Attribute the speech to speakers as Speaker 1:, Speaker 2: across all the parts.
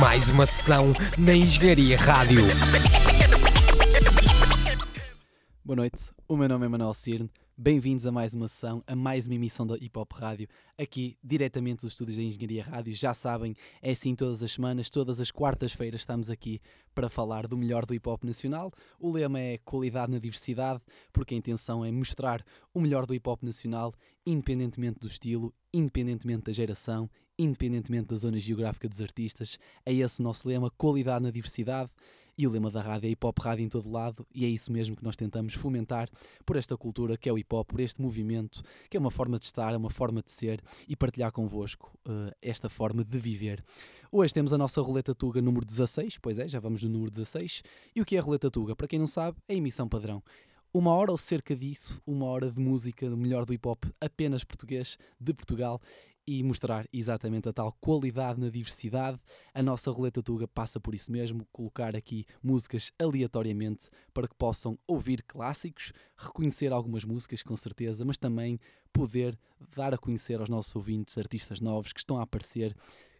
Speaker 1: Mais uma sessão na Engenharia Rádio.
Speaker 2: Boa noite, o meu nome é Manuel Cirne. Bem-vindos a mais uma sessão, a mais uma emissão da Hip Hop Rádio, aqui diretamente dos estúdios da Engenharia Rádio. Já sabem, é assim todas as semanas, todas as quartas-feiras estamos aqui para falar do melhor do hip hop nacional. O lema é qualidade na diversidade, porque a intenção é mostrar o melhor do hip hop nacional, independentemente do estilo, independentemente da geração, independentemente da zona geográfica dos artistas. É esse o nosso lema, qualidade na diversidade. E o lema da rádio é hip hop rádio em todo lado, e é isso mesmo que nós tentamos fomentar por esta cultura que é o hip hop, por este movimento, que é uma forma de estar, é uma forma de ser e partilhar convosco uh, esta forma de viver. Hoje temos a nossa roleta Tuga número 16, pois é, já vamos no número 16. E o que é a roleta Tuga? Para quem não sabe, é a emissão padrão uma hora ou cerca disso, uma hora de música, melhor do hip hop apenas português de Portugal e mostrar exatamente a tal qualidade na diversidade. A nossa roleta Tuga passa por isso mesmo, colocar aqui músicas aleatoriamente para que possam ouvir clássicos, reconhecer algumas músicas com certeza, mas também poder dar a conhecer aos nossos ouvintes artistas novos que estão a aparecer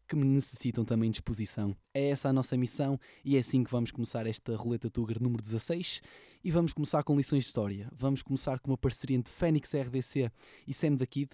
Speaker 2: que necessitam também de exposição. É essa a nossa missão e é assim que vamos começar esta Roleta Tuga número 16 e vamos começar com lições de história. Vamos começar com uma parceria entre Fênix RDC e Sam da Kid.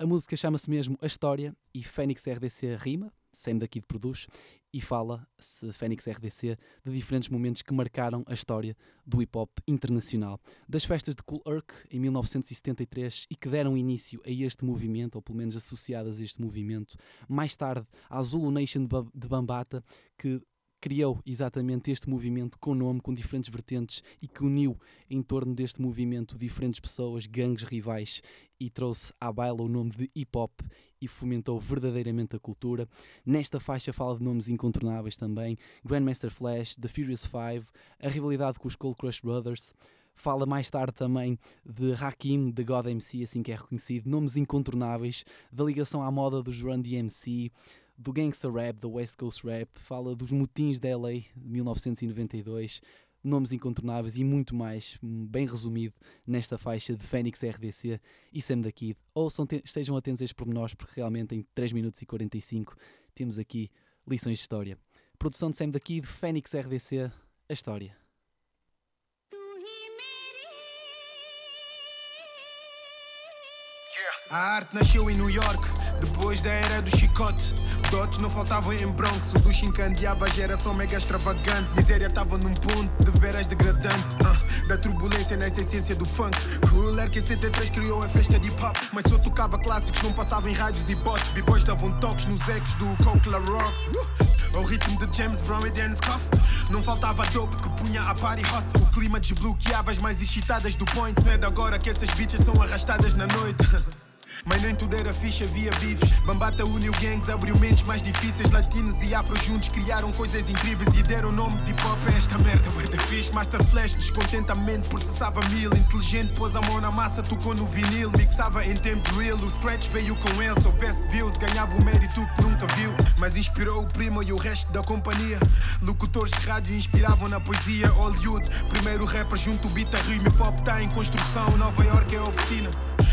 Speaker 2: A música chama-se mesmo A História e Fênix RDC rima, Sam da Kid produz e fala-se Fênix RDC de diferentes momentos que marcaram a história do hip hop internacional. Das festas de Cool Herc em 1973 e que deram início a este movimento, ou pelo menos associadas a este movimento, mais tarde à Zulu Nation de Bambata, que criou exatamente este movimento com nome, com diferentes vertentes e que uniu em torno deste movimento diferentes pessoas, gangues rivais e trouxe à baila o nome de hip hop e fomentou verdadeiramente a cultura. Nesta faixa fala de nomes incontornáveis também: Grandmaster Flash, The Furious Five, a rivalidade com os Cold Crush Brothers. Fala mais tarde também de Hakim, de God MC, assim que é reconhecido, nomes incontornáveis, da ligação à moda dos Run DMC, do gangster rap, da West Coast Rap, fala dos motins da LA de 1992, nomes incontornáveis e muito mais, bem resumido nesta faixa de Fênix RDC e Sam da Kid. Ouçam, estejam atentos a estes pormenores, porque realmente em 3 minutos e 45 temos aqui lições de história. Produção de Sam da Kid, Fênix RDC, a história.
Speaker 3: A arte nasceu em New York, depois da era do chicote. Dotes não faltavam em Bronx, o duche encandeava a geração mega extravagante. Miséria estava num ponto de veras degradante. Uh, da turbulência nessa essência do funk. Cool Air que 73 criou a festa de hip hop. Mas só tocava clássicos, não passava em rádios e bots. B-boys davam toques nos ecos do Coke La Rock. Uh, ao ritmo de James Brown e Dennis Cuff. Não faltava dope que punha a party hot. O clima desbloqueava as mais excitadas do point. Não é de agora que essas bitches são arrastadas na noite. Mas nem tudo era ficha, havia bifes. Bambata uniu gangs, abriu mentes mais difíceis. Latinos e afro juntos criaram coisas incríveis e deram nome de hip hop a esta merda. Bué da fixe, Master Flash, descontentamento, processava mil. Inteligente, pôs a mão na massa, tocou no vinil. Mixava em tempo real, o scratch veio com ele. Se houvesse views, ganhava o mérito que nunca viu. Mas inspirou o primo e o resto da companhia. Locutores de rádio inspiravam na poesia. Hollywood, primeiro rapper junto beat a rima. Hip hop tá em construção, Nova York é oficina.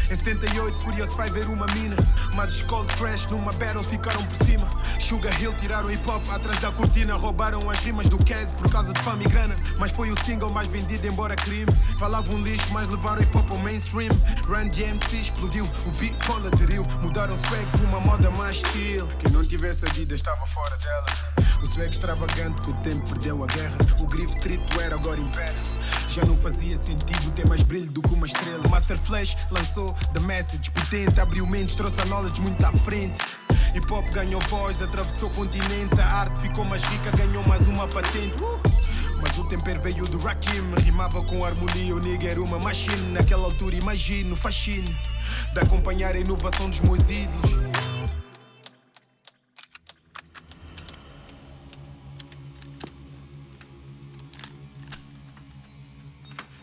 Speaker 3: Em 78, Furious vai ver uma mina. Mas os Cold Crash numa battle ficaram por cima. Sugar Hill tiraram hip hop atrás da cortina. Roubaram as rimas do Kez por causa de fama e grana. Mas foi o single mais vendido, embora crime. Falavam lixo, mas levaram hip hop ao mainstream. Run DMC explodiu, o beat Paul aderiu. Mudaram o swag por uma moda mais chill. Quem não tivesse a vida estava fora dela. O swag extravagante que o tempo perdeu a guerra. O street era agora impera. Já não fazia sentido ter mais brilho do que uma estrela. Master Flash lançou The Message, potente, abriu mentes, trouxe a knowledge muito à frente. Hip hop ganhou voz, atravessou continentes, a arte ficou mais rica, ganhou mais uma patente. Uh! Mas o tempero veio do Rakim, rimava com harmonia, o nigga era uma machine. Naquela altura imagino o fascínio de acompanhar a inovação dos meus ídolos.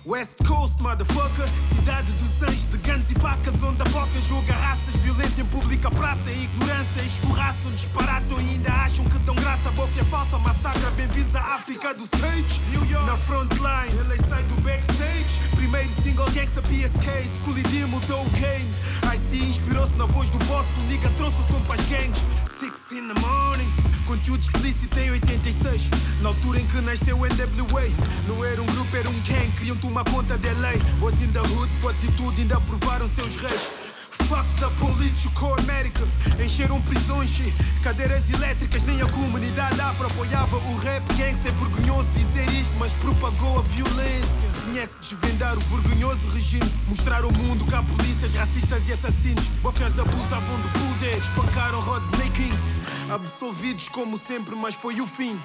Speaker 3: West Coast, motherfucker. Cidade dos anjos de guns e facas Onde a boca joga raças. Violência em pública praça Ignorância. Escorraçam Disparatam e ainda acham que dão graça. Bofia falsa, massacra. Bem-vindos à África do stage New York, na frontline Ele sai do backstage. Primeiro single gangsta PSK Schoolie D mudou o game. Ice-T inspirou-se na voz do boss, o nigga trouxe o som para as gangues. Six in the morning. Conteúdo explícito em 86 Na altura em que nasceu o NWA Não era um grupo, era um gang. Queriam tomar conta da lei. Boys in the hood, com atitude ainda provaram seus reis. Fuck the police, chocou a América. Encheram prisões, cadeiras elétricas Nem a comunidade afro apoiava o rap. Gangster É vergonhoso dizer isto, mas propagou a violência. Tinha que se desvendar o vergonhoso regime. Mostrar ao mundo que há polícias racistas e assassinos. Bofias abusavam do poder Espancaram Rodney King. Absolvidos como sempre, mas foi o fim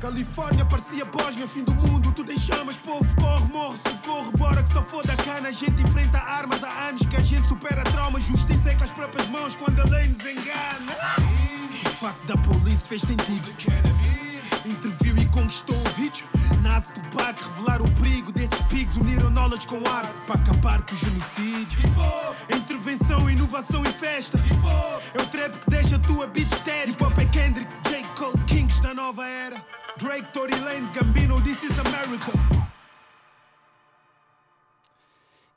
Speaker 3: Califórnia parecia Bósnia, fim do mundo, tudo em chamas, povo corre, morre, socorro, bora que só foda a cana. A gente enfrenta armas há anos que a gente supera traumas, justiça é com as próprias mãos quando a lei nos engana. O facto da polícia fez sentido. Interviu e conquistou ouvidos. Nasce Tupac, revelar o perigo desses pigs, uniram knowledge com arte para acabar com o genocídio. Intervenção, inovação e festa. É o trap que deixa a tua beat estéreo. Hip hop é Kendrick, J. Cole, Kings da nova era. Drake, Tory Lanez, Gambino, this is America.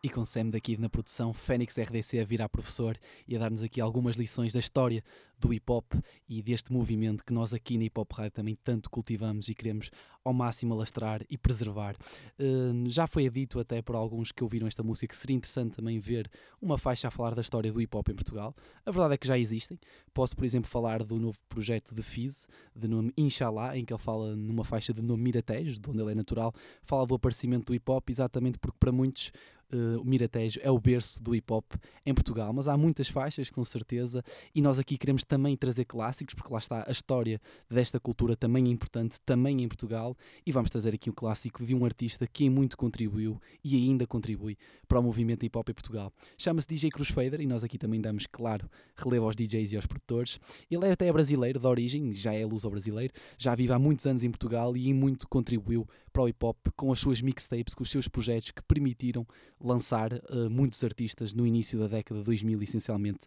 Speaker 2: E com Sam daqui na produção, Fênix RDC a virar professor e a dar-nos aqui algumas lições da história do hip hop e deste movimento que nós aqui na Hip Hop Rádio também tanto cultivamos e queremos ao máximo alastrar e preservar. Uh, já foi dito até por alguns que ouviram esta música que seria interessante também ver uma faixa a falar da história do hip hop em Portugal. A verdade é que já existem. Posso, por exemplo, falar do novo projeto de Fiz, de nome Inshallah, em que ele fala numa faixa de nome Miratejo, de onde ele é natural, fala do aparecimento do hip hop, exatamente porque para muitos Uh, o Miratejo é o berço do hip hop em Portugal, mas há muitas faixas com certeza e nós aqui queremos também trazer clássicos, porque lá está a história desta cultura também é importante, também em Portugal, e vamos trazer aqui o clássico de um artista que muito contribuiu e ainda contribui para o movimento hip hop em Portugal. Chama-se DJ Cruz Fader e nós aqui também damos, claro, relevo aos DJs e aos produtores. Ele é até brasileiro de origem, já é luso-brasileiro, já vive há muitos anos em Portugal e muito contribuiu para o hip hop com as suas mixtapes, com os seus projetos que permitiram lançar uh, muitos artistas no início da década de 2000, essencialmente.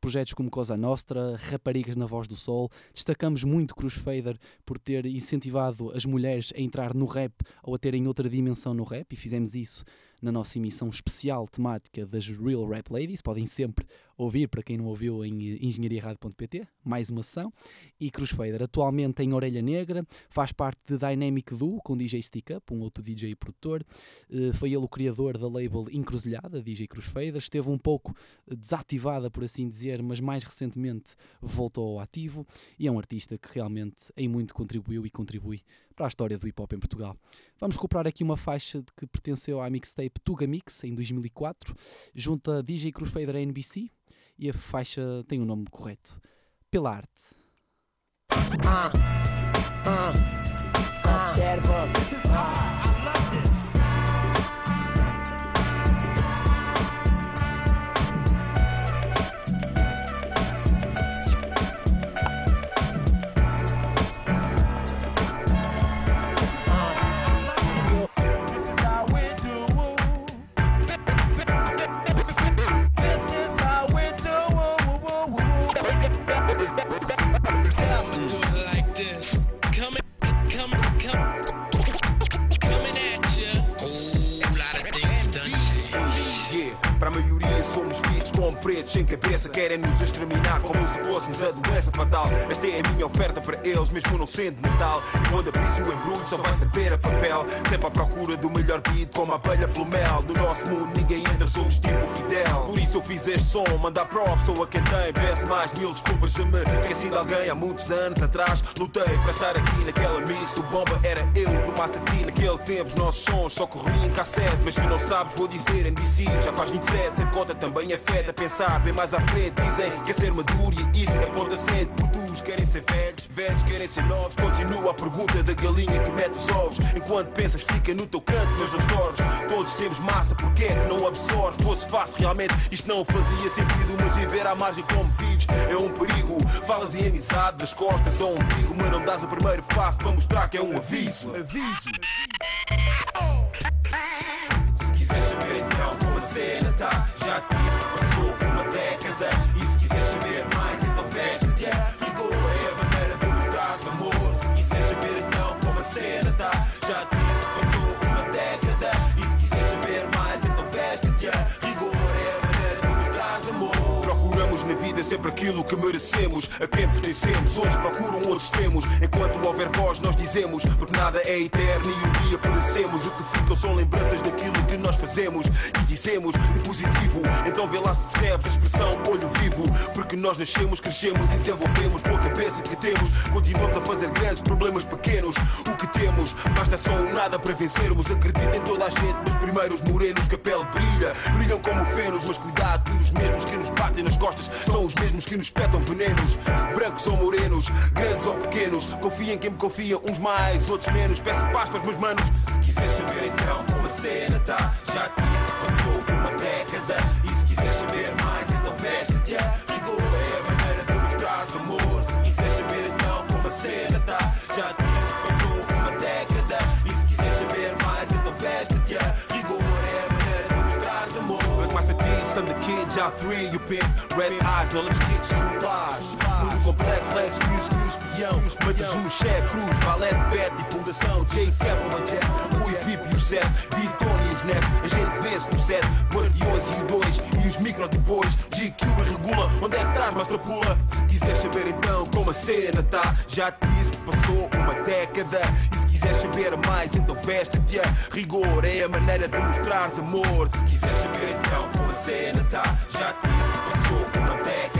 Speaker 2: Projetos como Cosa Nostra, Raparigas na Voz do Sol. Destacamos muito Cruz Fader por ter incentivado as mulheres a entrar no rap ou a terem outra dimensão no rap, e fizemos isso na nossa emissão especial temática das Real Rap Ladies. Podem sempre ouvir, para quem não ouviu, em engenhariarrado.pt, mais uma sessão. E Cruz Fader, atualmente em Orelha Negra, faz parte de Dynamic Duo, com DJ Stick Up, um outro DJ produtor. Uh, foi ele o criador da label Encruzilhada, DJ Cruz Fader. Esteve um pouco desativada, por assim dizer, mas mais recentemente voltou ao ativo. E é um artista que realmente em muito contribuiu e contribui para a história do hip hop em Portugal. Vamos recuperar aqui uma faixa que pertenceu à mixtape Tuga Mix em 2004, junto a DJ Cruz Fader NBC, e a faixa tem o nome correto: Pela Arte. Uh, uh, observa.
Speaker 4: Pretos sem cabeça querem nos exterminar como se fôssemos a doença fatal. Esta é a minha oferta para eles, mesmo não sendo metal. E quando abris o embrulho só vai saber a papel. Sempre à procura do melhor beat, como a abelha pelo mel. No nosso mundo ninguém entra, somos tipo fidel. Por isso eu fiz este som, mandar ou a quem tem. Peço mais mil desculpas se me esqueci de alguém há muitos anos atrás. Lutei para estar aqui naquela mix. O bomba era eu e o Master T naquele tempo. Os nossos sons só corriam em cassete. Mas se não sabes, vou dizer NBC. Já faz 27, ser conta também é feta. Pensar bem mais à frente, dizem que é ser maduro e isso aponta sempre. Produtos querem ser velhos, velhos querem ser novos. Continua a pergunta da galinha que mete os ovos. Enquanto pensas, fica no teu canto, mas não estorves. Todos temos massa, porque é que não absorves? Fosse fácil realmente, isto não fazia sentido. Mas viver à margem como vives é um perigo. Falas em amizade, das costas são um perigo. Mas não dás o primeiro passo para mostrar que é um aviso. Aviso. Se sempre aquilo que merecemos. A quem pertencemos, hoje procuram outros extremos. Enquanto houver voz, nós dizemos, porque nada é eterno e um dia perecemos. O que ficam são lembranças daquilo que nós fazemos e dizemos de positivo. Então vê lá se percebes a expressão olho vivo. Porque nós nascemos, crescemos e desenvolvemos com a cabeça que temos. Continuamos a fazer grandes problemas pequenos. O que temos, basta só um nada para vencermos. Acredita em toda a gente, mas primeiro os morenos que a pele brilha. Brilham como fenos, mas cuidado que os mesmos que nos batem nas costas são os mesmos que nos petam venenos. Brancos ou morenos, grandes ou pequenos. Confia em quem me confia, uns mais, outros menos. Peço paz para os meus manos. Se quiseres saber então como a cena tá, já disse que passou uma década. Job three, you pimp. Red eyes, now let's get you. Mundo complexo, Lex, Fuse, Fuse, Peão. Matazu, Chefe, Cruz, Valete, Bet e Fundação J7, Manjet, Rui, VIP e o 7, Vitória e os Nets. A gente vê-se no set, Guardiões e o 2 e os micro depois. GQ me regula, onde é que estás, Master Pula? Se quiseres saber então como a cena tá, já te disse que passou uma década. E quiseres saber mais, então veste-te. Rigor é a maneira de mostrares amor. Se quiseres saber então como a cena tá, já te disse que passou uma década.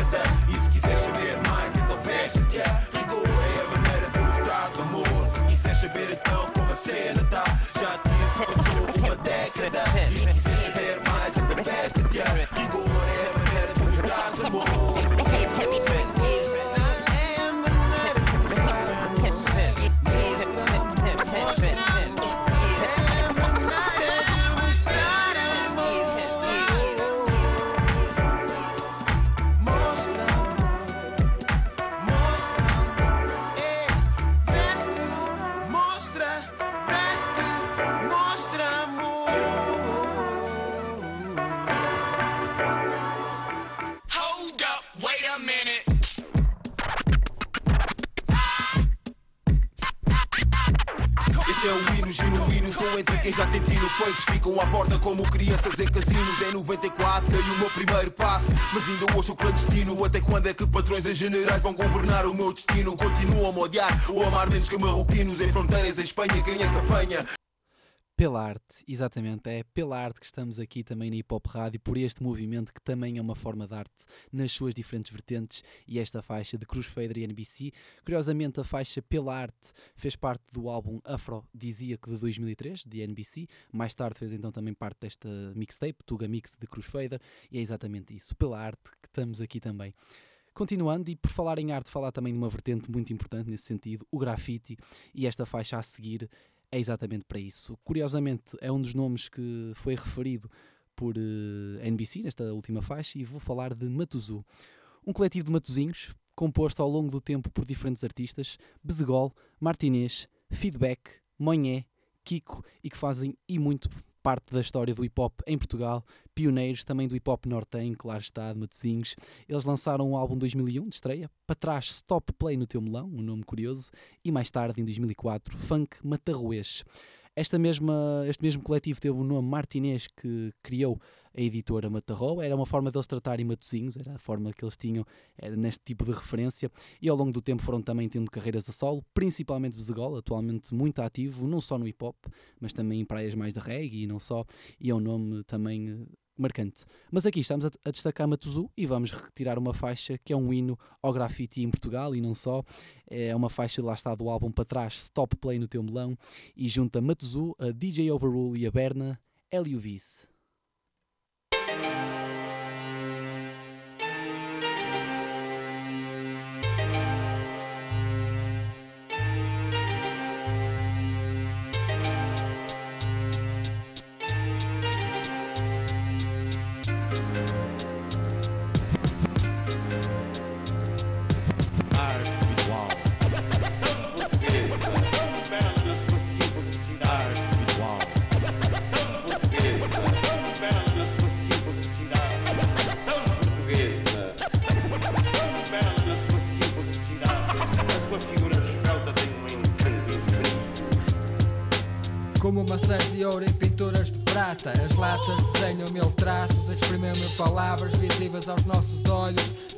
Speaker 4: Quem já tem tino Fakes ficam à porta como crianças em casinos. Em 94 dei o meu primeiro passo Mas ainda hoje o clandestino. Até quando é que patrões em generais vão governar o meu destino? Continuam a odiar ou amar menos que marroquinos Em fronteiras em Espanha, quem é que apanha?
Speaker 2: Pela arte, exatamente, é pela arte que estamos aqui também na Hip Hop Rádio, por este movimento que também é uma forma de arte nas suas diferentes vertentes e esta faixa de Cruz Fader e NBC. Curiosamente, a faixa Pela Arte fez parte do álbum Afrodisíaco de 2003, de NBC, mais tarde fez então também parte desta mixtape, Tuga Mix de Cruz Fader, e é exatamente isso, pela arte que estamos aqui também. Continuando, e por falar em arte, falar também de uma vertente muito importante nesse sentido, o grafite, e esta faixa a seguir é exatamente para isso. Curiosamente, é um dos nomes que foi referido por eh, NBC nesta última faixa e vou falar de Matuzu. Um coletivo de matuzinhos composto ao longo do tempo por diferentes artistas, Bezegol, Martinez, Feedback, Monhé, Kiko e que fazem e muito parte da história do hip hop em Portugal, pioneiros também do hip hop nortenho, claro está, de Matosinhos. Eles lançaram um álbum em 2001 de estreia, para trás Stop Play no Teu Melão, um nome curioso, e mais tarde, em 2004, Funk Matarruês. Esta mesma, este mesmo coletivo teve o nome Martinez que criou a editora Matarró, era uma forma deles tratarem Matosinhos, era a forma que eles tinham era neste tipo de referência, e ao longo do tempo foram também tendo carreiras a solo, principalmente Bezegol, atualmente muito ativo, não só no hip hop, mas também em praias mais de reggae e não só, e é um nome também eh, marcante. Mas aqui estamos a, destacar Matuzu e vamos retirar uma faixa que é um hino ao grafite em Portugal e não só. É uma faixa lá está do álbum para trás, Stop Play no Teu Melão, e junta Matuzu, a DJ Overrule e a Berna, Hélio Vice.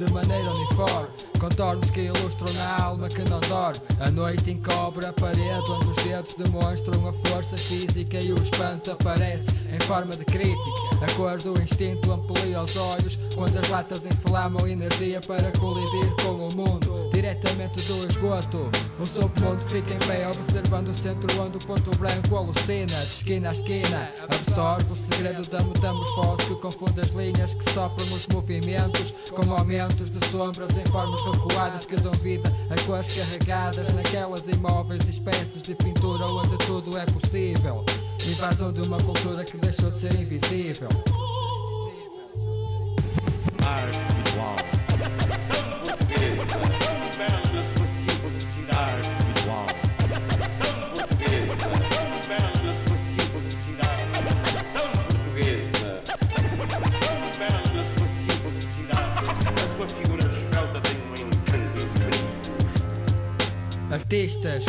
Speaker 5: De maneira uniforme. Contornos que ilustram na alma que não dorme. A noite encobre a parede Onde os dedos demonstram a força física E o espanto aparece em forma de crítica. A cor do instinto amplia os olhos Quando as latas inflamam energia para colidir com o mundo Diretamente do esgoto. O submundo fica em pé observando o centro onde o ponto branco alucina. De esquina a esquina absorve o segredo da metamorfose Que confunde as linhas que sopram os movimentos Como aumentos de sombras em formas recuadas Que dão vida a cores carregadas Naquelas imóveis espécies de pintura onde tudo é possível. Invasão de uma cultura que deixou de ser invisível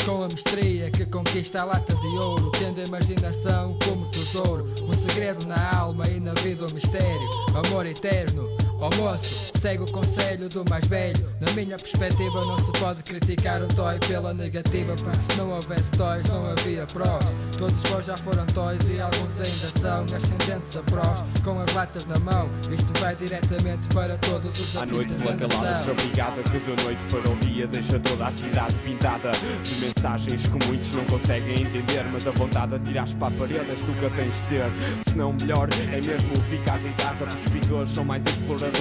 Speaker 5: Com a mestria que conquista a lata de ouro Tendo a imaginação como tesouro Um segredo na alma e na vida um mistério Amor eterno Ó moço, segue o conselho do mais velho. Na minha perspectiva não se pode criticar o toy pela negativa Porque se não houvesse toys não havia prós. Todos os bons já foram toys e alguns ainda são Ascendentes a prós, com as latas na mão Isto vai diretamente para todos os
Speaker 6: À noite pela
Speaker 5: da
Speaker 6: calada
Speaker 5: nação.
Speaker 6: desabregada Que da noite para o dia deixa toda a cidade pintada De mensagens que muitos não conseguem entender Mas a vontade de para a parede és tu que tens de ter. Se não melhor, é mesmo ficares em casa Porque os pintores são mais exploradores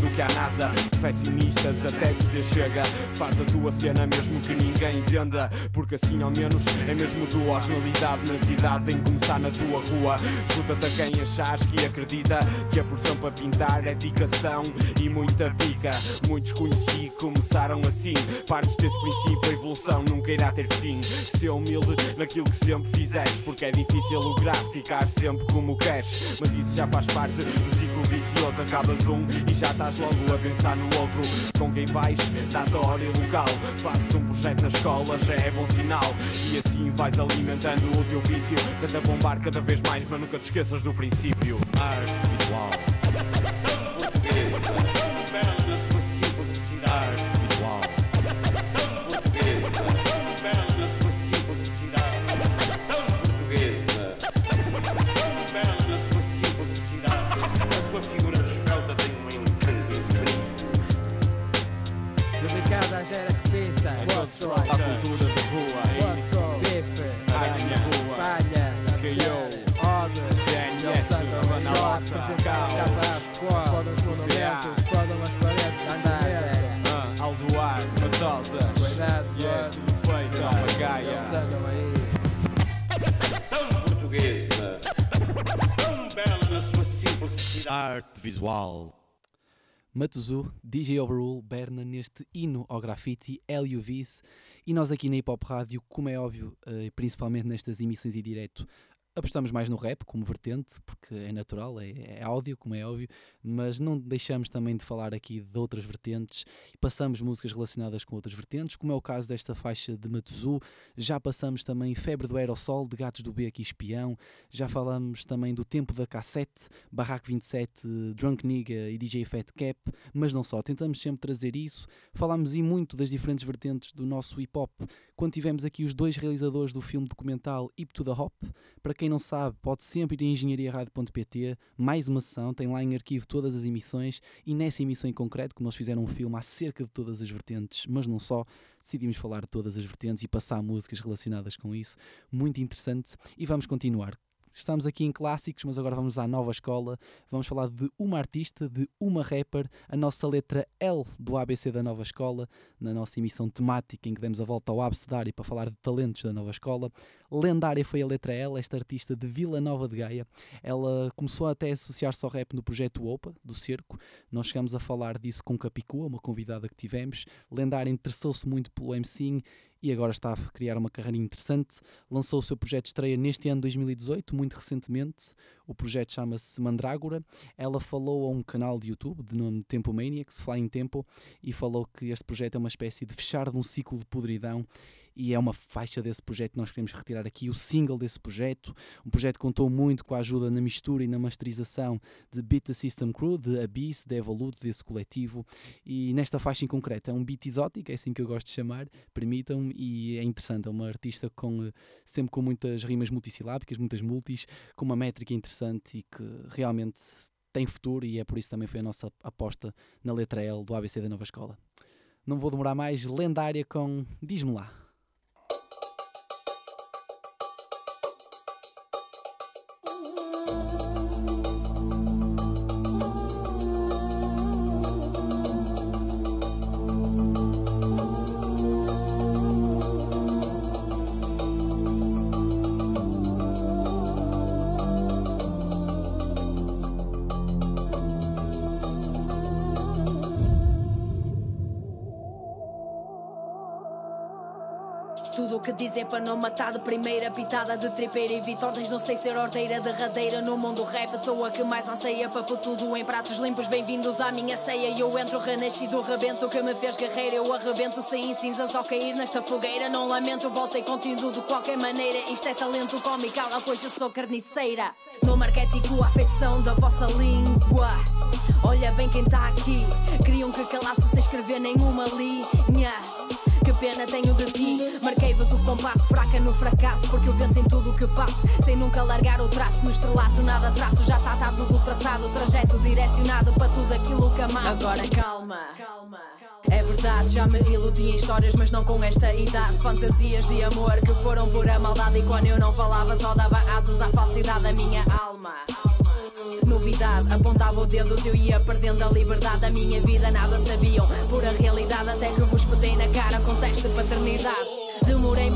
Speaker 6: do que a NASA. Perfeccionistas até se chega. Faz a tua cena mesmo que ninguém entenda. Porque assim ao menos é mesmo tua originalidade na cidade. Tem que começar na tua rua. Junta-te a quem achares que acredita Que a porção para pintar é dedicação e muita pica. Muitos conheci começaram assim. Partes desse princípio, a evolução nunca irá ter fim. Ser humilde naquilo que sempre fizeres Porque é difícil lograr ficar sempre como queres. Mas isso já faz parte do vicioso Acabas um e já estás logo a pensar no outro. Com quem vais, data, hora e local. Fazes um projeto na escola, já é bom sinal. E assim vais alimentando o teu vício. Tenta bombar cada vez mais, mas nunca te esqueças do princípio.
Speaker 7: Arte visual. Arte visual.
Speaker 2: Matuzu, DJ Overrule, Berna neste hino ao grafite, Hélio Vice e nós aqui na Hip Hop Rádio, como é óbvio, eh, principalmente nestas emissões em direto, apostamos mais no rap como vertente, porque é natural, é, é áudio, como é óbvio, mas não deixamos também de falar aqui de outras vertentes e passamos músicas relacionadas com outras vertentes, como é o caso desta faixa de Matuzu, já passamos também Febre do Aerosol, de Gatos do Beco e Espião, já falamos também do Tempo da Cassete, Barraco 27, Drunk Nigga e DJ Fat Cap, mas não só, tentamos sempre trazer isso, falámos e muito das diferentes vertentes do nosso hip hop, quando tivemos aqui os dois realizadores do filme documental Hip to the Hop, para quem não sabe, pode sempre ir a engenhariaradio.pt, mais uma sessão, tem lá em arquivo todas as emissões e nessa emissão em concreto, como eles fizeram um filme acerca de todas as vertentes, mas não só, decidimos falar de todas as vertentes e passar músicas relacionadas com isso, muito interessante, e vamos continuar. Estamos aqui em clássicos, mas agora vamos à nova escola. Vamos falar de uma artista, de uma rapper, a nossa letra L do ABC da nova escola, na nossa emissão temática em que demos a volta ao abecedário para falar de talentos da nova escola. Lendária foi a letra L, esta artista de Vila Nova de Gaia. Ela começou até a associar-se ao rap no projeto OPA, do Cerco. Nós chegamos a falar disso com Capicua, uma convidada que tivemos. Lendária interessou-se muito pelo MCing e agora está a criar uma carreira interessante. Lançou o seu projeto de estreia neste ano 2018, muito recentemente. O projeto chama-se Mandrágora. Ela falou a um canal de YouTube de nome Tempo Maniacs, Flying Tempo, e falou que este projeto é uma espécie de fechar de um ciclo de podridão e é uma faixa desse projeto que nós queremos retirar aqui, o single desse projeto. Um projeto que contou muito com a ajuda na mistura e na masterização de Beat the System Crew, de Abyss, de Evolute, desse coletivo. E nesta faixa em concreto é um beat exótico, é assim que eu gosto de chamar, permitam-me, e é interessante. É uma artista com, eh, sempre com muitas rimas multissilábicas, muitas multis, com uma métrica interessante e que realmente tem futuro e é por isso também foi a nossa aposta na letra L do ABC da Nova Escola. Não vou demorar mais, lendária com Diz-me lá.
Speaker 8: Não matar de primeira Pitada de tripeira e vitórias. Não sei ser ordeira derradeira No mundo rap. Sou a que mais anseia Papo tudo em pratos limpos. Bem-vindos à minha ceia. Eu entro renascido rebento. Que me fez guerreiro Eu arrebento. Sem cinzas ao cair nesta fogueira Não lamento, voltei contigo de qualquer maneira. Isto é talento comical, pois eu sou carniceira. No marquético a afeição da vossa língua. Olha bem quem tá aqui. Queriam que calasse sem escrever nenhuma linha pena tenho de ti Marquei-vos o compasso, fraca no fracasso Porque eu venço em tudo o que faço Sem nunca largar o traço No estrelato nada traço, já está tá tudo traçado Trajeto direcionado para tudo aquilo que amasso Agora calma, calma é verdade, já me iludi em histórias, mas não com esta idade. Fantasias de amor que foram por a maldade. E quando eu não falava, só dava asos à falsidade da minha alma. Apontava o dedo, eu ia perdendo a liberdade. Da minha vida nada sabiam, pura realidade. Até que vos petei na cara com teste de paternidade.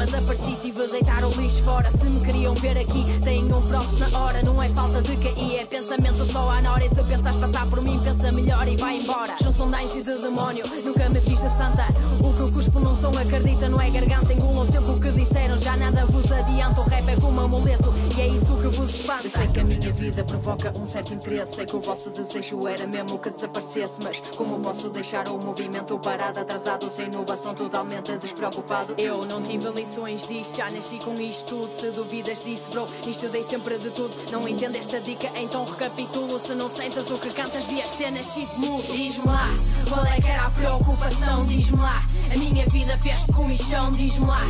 Speaker 8: Mas apareci, tive de deitar o lixo fora. Se me queriam ver aqui, tenho um props na hora. Não é falta de cair, é pensamento só à nora. E se pensas passar por mim, pensa melhor e vai embora. Junção de anjo e de demónio, nunca me fiz a santa. O que eu cuspo não são, acredita, não é garganta. Engulam sempre o que disseram, já nada vos adianta. O rap é como amuleto e é isso que vos espanta. Eu sei que a minha vida provoca um certo interesse. Sei que o vosso desejo era mesmo que desaparecesse. Mas como posso deixar o movimento parado, atrasado, sem inovação, totalmente despreocupado? Eu não tive lições disto, já nasci com isto tudo. Se duvidas disso, bro, estudei sempre de tudo. Não entendo esta dica, então recapitulo. Se não sentas o que cantas, devias ter nascido mudo. Diz-me lá, qual é que era a preocupação? Diz-me lá, a minha vida fez-te comichão. Diz-me lá,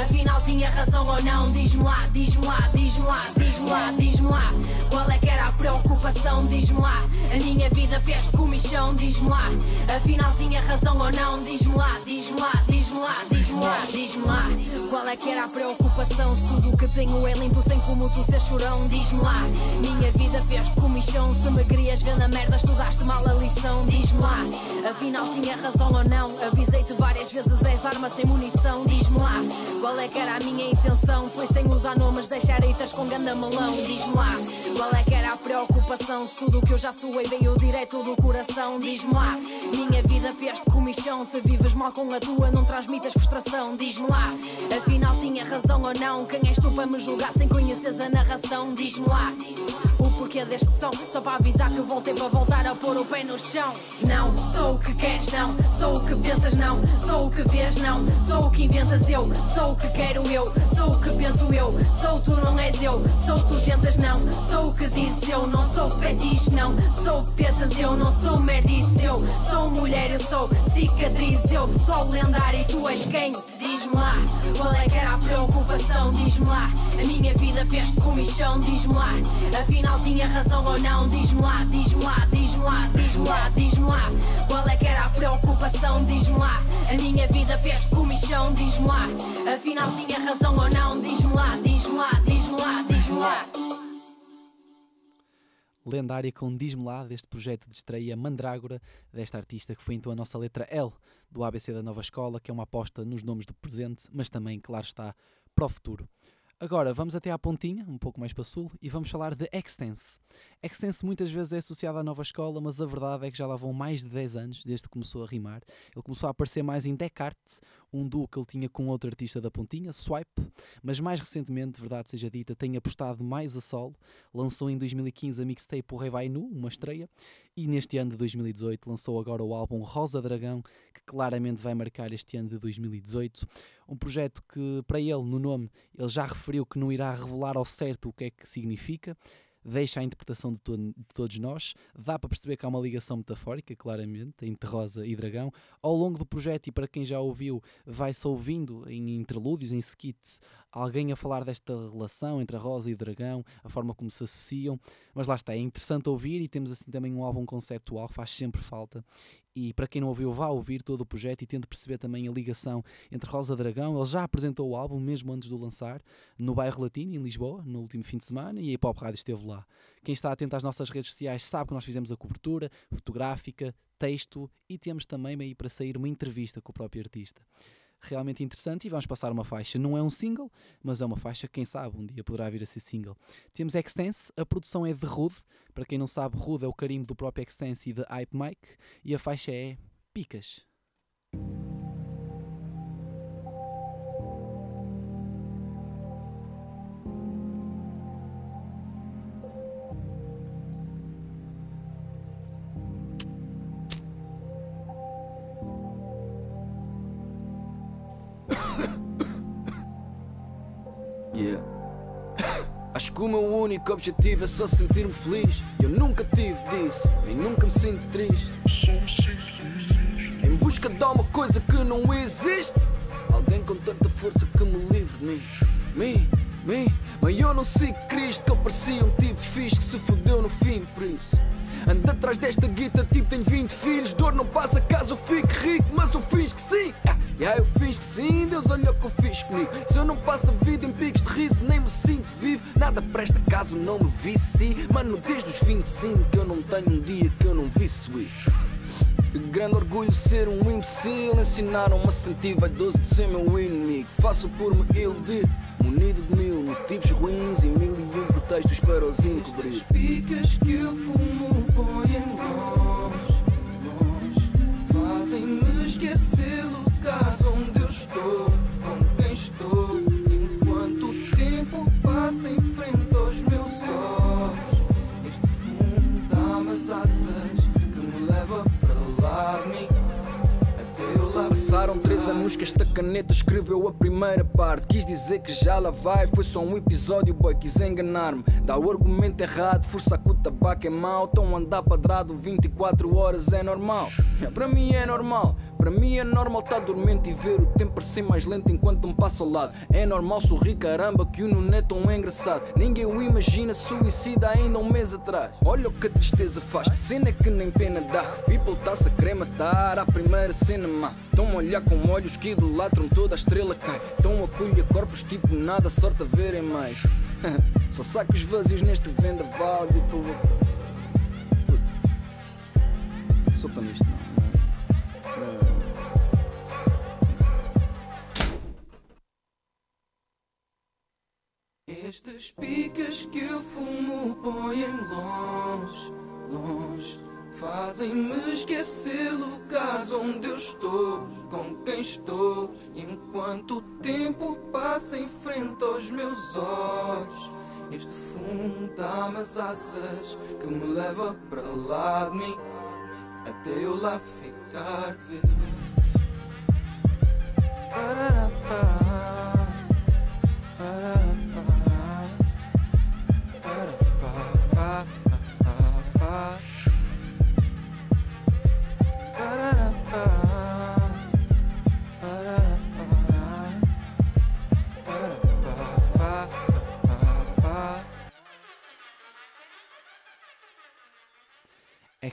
Speaker 8: afinal tinha razão ou não? Diz-me lá, diz-me lá, diz-me lá, diz-me lá, diz-me lá. Qual é que era a preocupação? Diz-me lá, a minha vida fez-te comichão. Diz-me lá, afinal tinha razão ou não? Diz-me lá, diz-me lá, diz-me lá, diz-me lá, diz-me lá. Qual é que era a preocupação? Se tudo o que tenho é limpo, sem como tu ser chorão. Diz-me lá, minha vida fez-te comichão. Se me querias ver na merda, estudaste mal a lição. Diz-me lá, afinal tinha razão ou não? Avisei-te várias vezes, és arma sem munição. Diz-me lá, qual é que era a minha intenção? Foi sem usar nomes, deixar haters com ganda melão. Diz-me lá, qual é que era a preocupação? Se tudo o que eu já suei veio direto do coração. Diz-me lá, minha vida fez-te comichão. Se vives mal com a tua, não transmitas frustração. Diz-me lá, afinal tinha razão ou não? Quem és tu para me julgar sem conheceres a narração? Diz-me lá, o porquê deste som? Só para avisar que voltei para voltar a pôr o pé no chão. Não sou o que queres, não. Sou o que pensas, não. Sou o que vês, não. Sou o que inventas, eu. Sou o que quero, eu. Sou o que penso, eu. Sou tu, não és eu. Sou tu, tentas, não. Sou o que dizes, eu. Não sou fetiche, não. Sou petas, eu. Não sou merdice, eu. Sou mulher, eu sou cicatriz, eu. Sou lendário e tu és quem? Diz-me lá, qual é que era a preocupação? Diz-me lá, a minha vida fez-te comichão. Diz-me lá, afinal tinha razão ou não? Diz-me lá, diz-me lá, diz-me lá, diz-me lá, diz-me lá, qual é que era a preocupação? Diz-me lá, a minha vida fez-te comichão. Diz-me lá, afinal tinha razão ou não? Diz-me lá, diz-me lá, diz-me lá, diz-me lá.
Speaker 2: lendária com Diz-me lá deste projeto de estreia Mandrágora, desta artista que foi então a nossa letra L do ABC da Nova Escola, que é uma aposta nos nomes do presente, mas também, claro está, para o futuro. Agora vamos até à pontinha, um pouco mais para sul, e vamos falar de Extense. Extense muitas vezes é associado à nova escola, mas a verdade é que já lá vão mais de 10 anos desde que começou a rimar. Ele começou a aparecer mais em Descartes, um duo que ele tinha com outro artista da pontinha, Swipe, mas mais recentemente, verdade seja dita, tem apostado mais a solo, lançou em 2015 a mixtape O Rei Vai Nu, uma estreia, e neste ano de 2018 lançou agora o álbum Rosa Dragão, que claramente vai marcar este ano de 2018. Um projeto que, para ele, no nome, ele já referiu que não irá revelar ao certo o que é que significa, deixa a interpretação de, to de, todos nós. Dá para perceber que há uma ligação metafórica, claramente, entre Rosa e Dragão. Ao longo do projeto, e para quem já ouviu, vai-se ouvindo em interlúdios, em skits, alguém a falar desta relação entre a Rosa e o Dragão, a forma como se associam. Mas lá está, é interessante ouvir e temos assim também um álbum conceptual que faz sempre falta. E para quem não ouviu, vá ouvir todo o projeto e tente perceber também a ligação entre Rosa Dragão. Ele já apresentou o álbum mesmo antes de o lançar, no bairro Latino, em Lisboa, no último fim de semana, e a Hip Hop Rádio esteve lá. Quem está atento às nossas redes sociais sabe que nós fizemos a cobertura fotográfica, texto e temos também aí para sair uma entrevista com o próprio artista realmente interessante e vamos passar uma faixa. Não é um single, mas é uma faixa quem sabe um dia poderá vir a ser single. Temos Extense, a produção é de Rude. Para quem não sabe, Rude é o carimbo do próprio Extense e de Hype Mike. E a faixa é Picas.
Speaker 9: O meu único objetivo é só sentir-me feliz. Eu nunca tive disso, nem nunca me sinto triste. Em busca de alguma coisa que não existe. Alguém com tanta força que me livre de mim. Mim, mim. Mas eu não sigo Cristo, que eu parecia um tipo fixe que se fodeu no fim, por isso. Ando atrás desta guita, tipo tenho 20 filhos. Dor não passa caso eu fique rico, mas eu fiz que sim. Ah, yeah, eu fiz que sim, Deus olha o que eu fiz comigo. Se eu não passo a vida em picos de riso, nem me sinto vivo. Nada presta caso não me vici. Mano, desde os 25 que eu não tenho um dia que eu não vi isso. Grande orgulho ser um imbecil Ensinaram-me a sentir vaidoso de ser meu inimigo. Faço por me iludir Munido de mil motivos ruins E mil e um pretextos para os encobrir Estas picas que eu fumo põem longe, longe Fazem-me esquecer lugares onde eu estou Anos que esta caneta escreveu a primeira parte. Quis dizer que já lá vai, foi só um episódio, boy, quis enganar-me. Dá o argumento errado, força que o tabaco é mau. Tão andar padrado 24 horas é normal. É, Para mim é normal, para mim é normal estar dormente e ver o tempo parecer mais lento enquanto me passa ao lado. É normal sorrir, caramba, que o não é tão engraçado. Ninguém o imagina suicida ainda um mês atrás. Olha o que a tristeza faz, cena que nem pena dá. People tá-se a querer primeira cena má. Estão a olhar com olhos que idolatram toda a estrela cai. Estão a colher corpos tipo nada, sorte a verem mais. Só sacos vazios neste vendaval e estou. Puto. Sou para nisto não, Estas picas que eu fumo põem longe, longe Fazem-me esquecer lugares onde eu estou Com quem estou Enquanto o tempo passa em frente aos meus olhos. Este fumo dá-me as asas Que me leva para lá de mim Até eu lá ficar de vez Pararapá,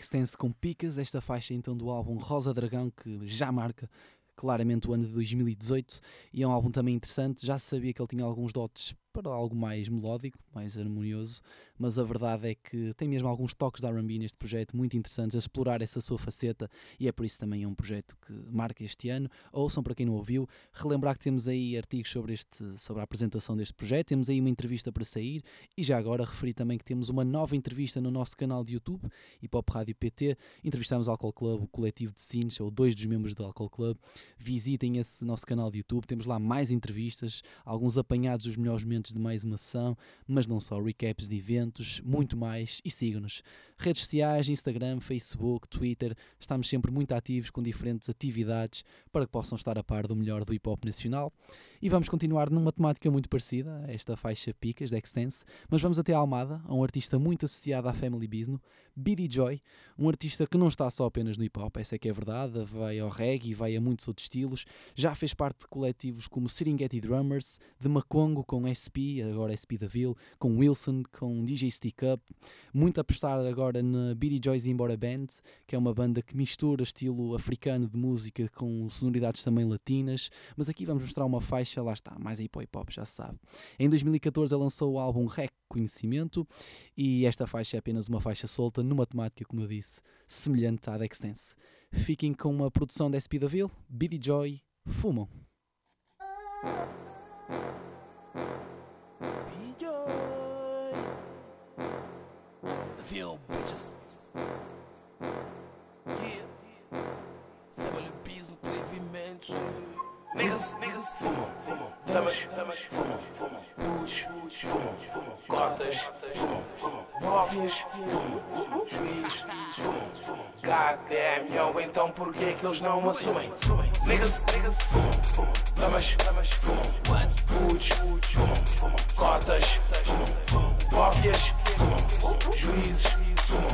Speaker 2: Extense com picas, esta faixa então do álbum Rosa Dragão, que já marca claramente o ano de 2018 e é um álbum também interessante. Já se sabia que ele tinha alguns dotes para algo mais melódico, mais harmonioso, mas a verdade é que tem mesmo alguns toques de R&B neste projeto muito interessantes a explorar essa sua faceta e é por isso também é um projeto que marca este ano. Ouçam para quem não ouviu, relembrar que temos aí artigos sobre, este, sobre a apresentação deste projeto, temos aí uma entrevista para sair e já agora referi também que temos uma nova entrevista no nosso canal de YouTube, Hip Hop Rádio PT, entrevistamos o Alcohol Club, o coletivo de Sines, ou dois dos membros do Alcohol Club, visitem esse nosso canal de YouTube, temos lá mais entrevistas, alguns apanhados dos melhores momentos de mais uma sessão, mas não só, recaps de eventos, muito mais e sigam-nos. Redes sociais, Instagram, Facebook, Twitter, estamos sempre muito ativos com diferentes atividades para que possam estar a par do melhor do hip hop nacional. E vamos continuar numa temática muito parecida esta faixa Picas, de Extense, mas vamos até a Almada, a um artista muito associado à Family Business, BD Joy, um artista que não está só apenas no hip hop, essa é que é verdade, vai ao reggae, vai a muitos outros estilos, já fez parte de coletivos como Serengeti Drummers, de Macongo com SP, agora SP Daville, com Wilson, com DJ Stick Up, muito a apostar agora na BD Joy's Embora Band, que é uma banda que mistura estilo africano de música com sonoridades também latinas, mas aqui vamos mostrar uma faixa, lá está, mais hip hop, já se sabe. Em 2014 ele lançou o álbum Rec Conhecimento e esta faixa é apenas uma faixa solta numa temática, como eu disse, semelhante à Dextense. Fiquem com uma produção da SP Daville, BD Joy, Fumam.
Speaker 10: Yeah. Niggas, niggas, fumam, fumam. Damas, damas, fumam, fumam. Putos, fumam, fumam. Cotas, fumam, fumam. Máfias, fumam. Juízes, fumam, fumam. Goddamn, yo, então por que eles não assumem? Niggas, niggas, fumam, fumam. Damas, damas, fumam. Putos, fumam, fumam. Cotas, fumam, fumam. Máfias, juízes, fumam.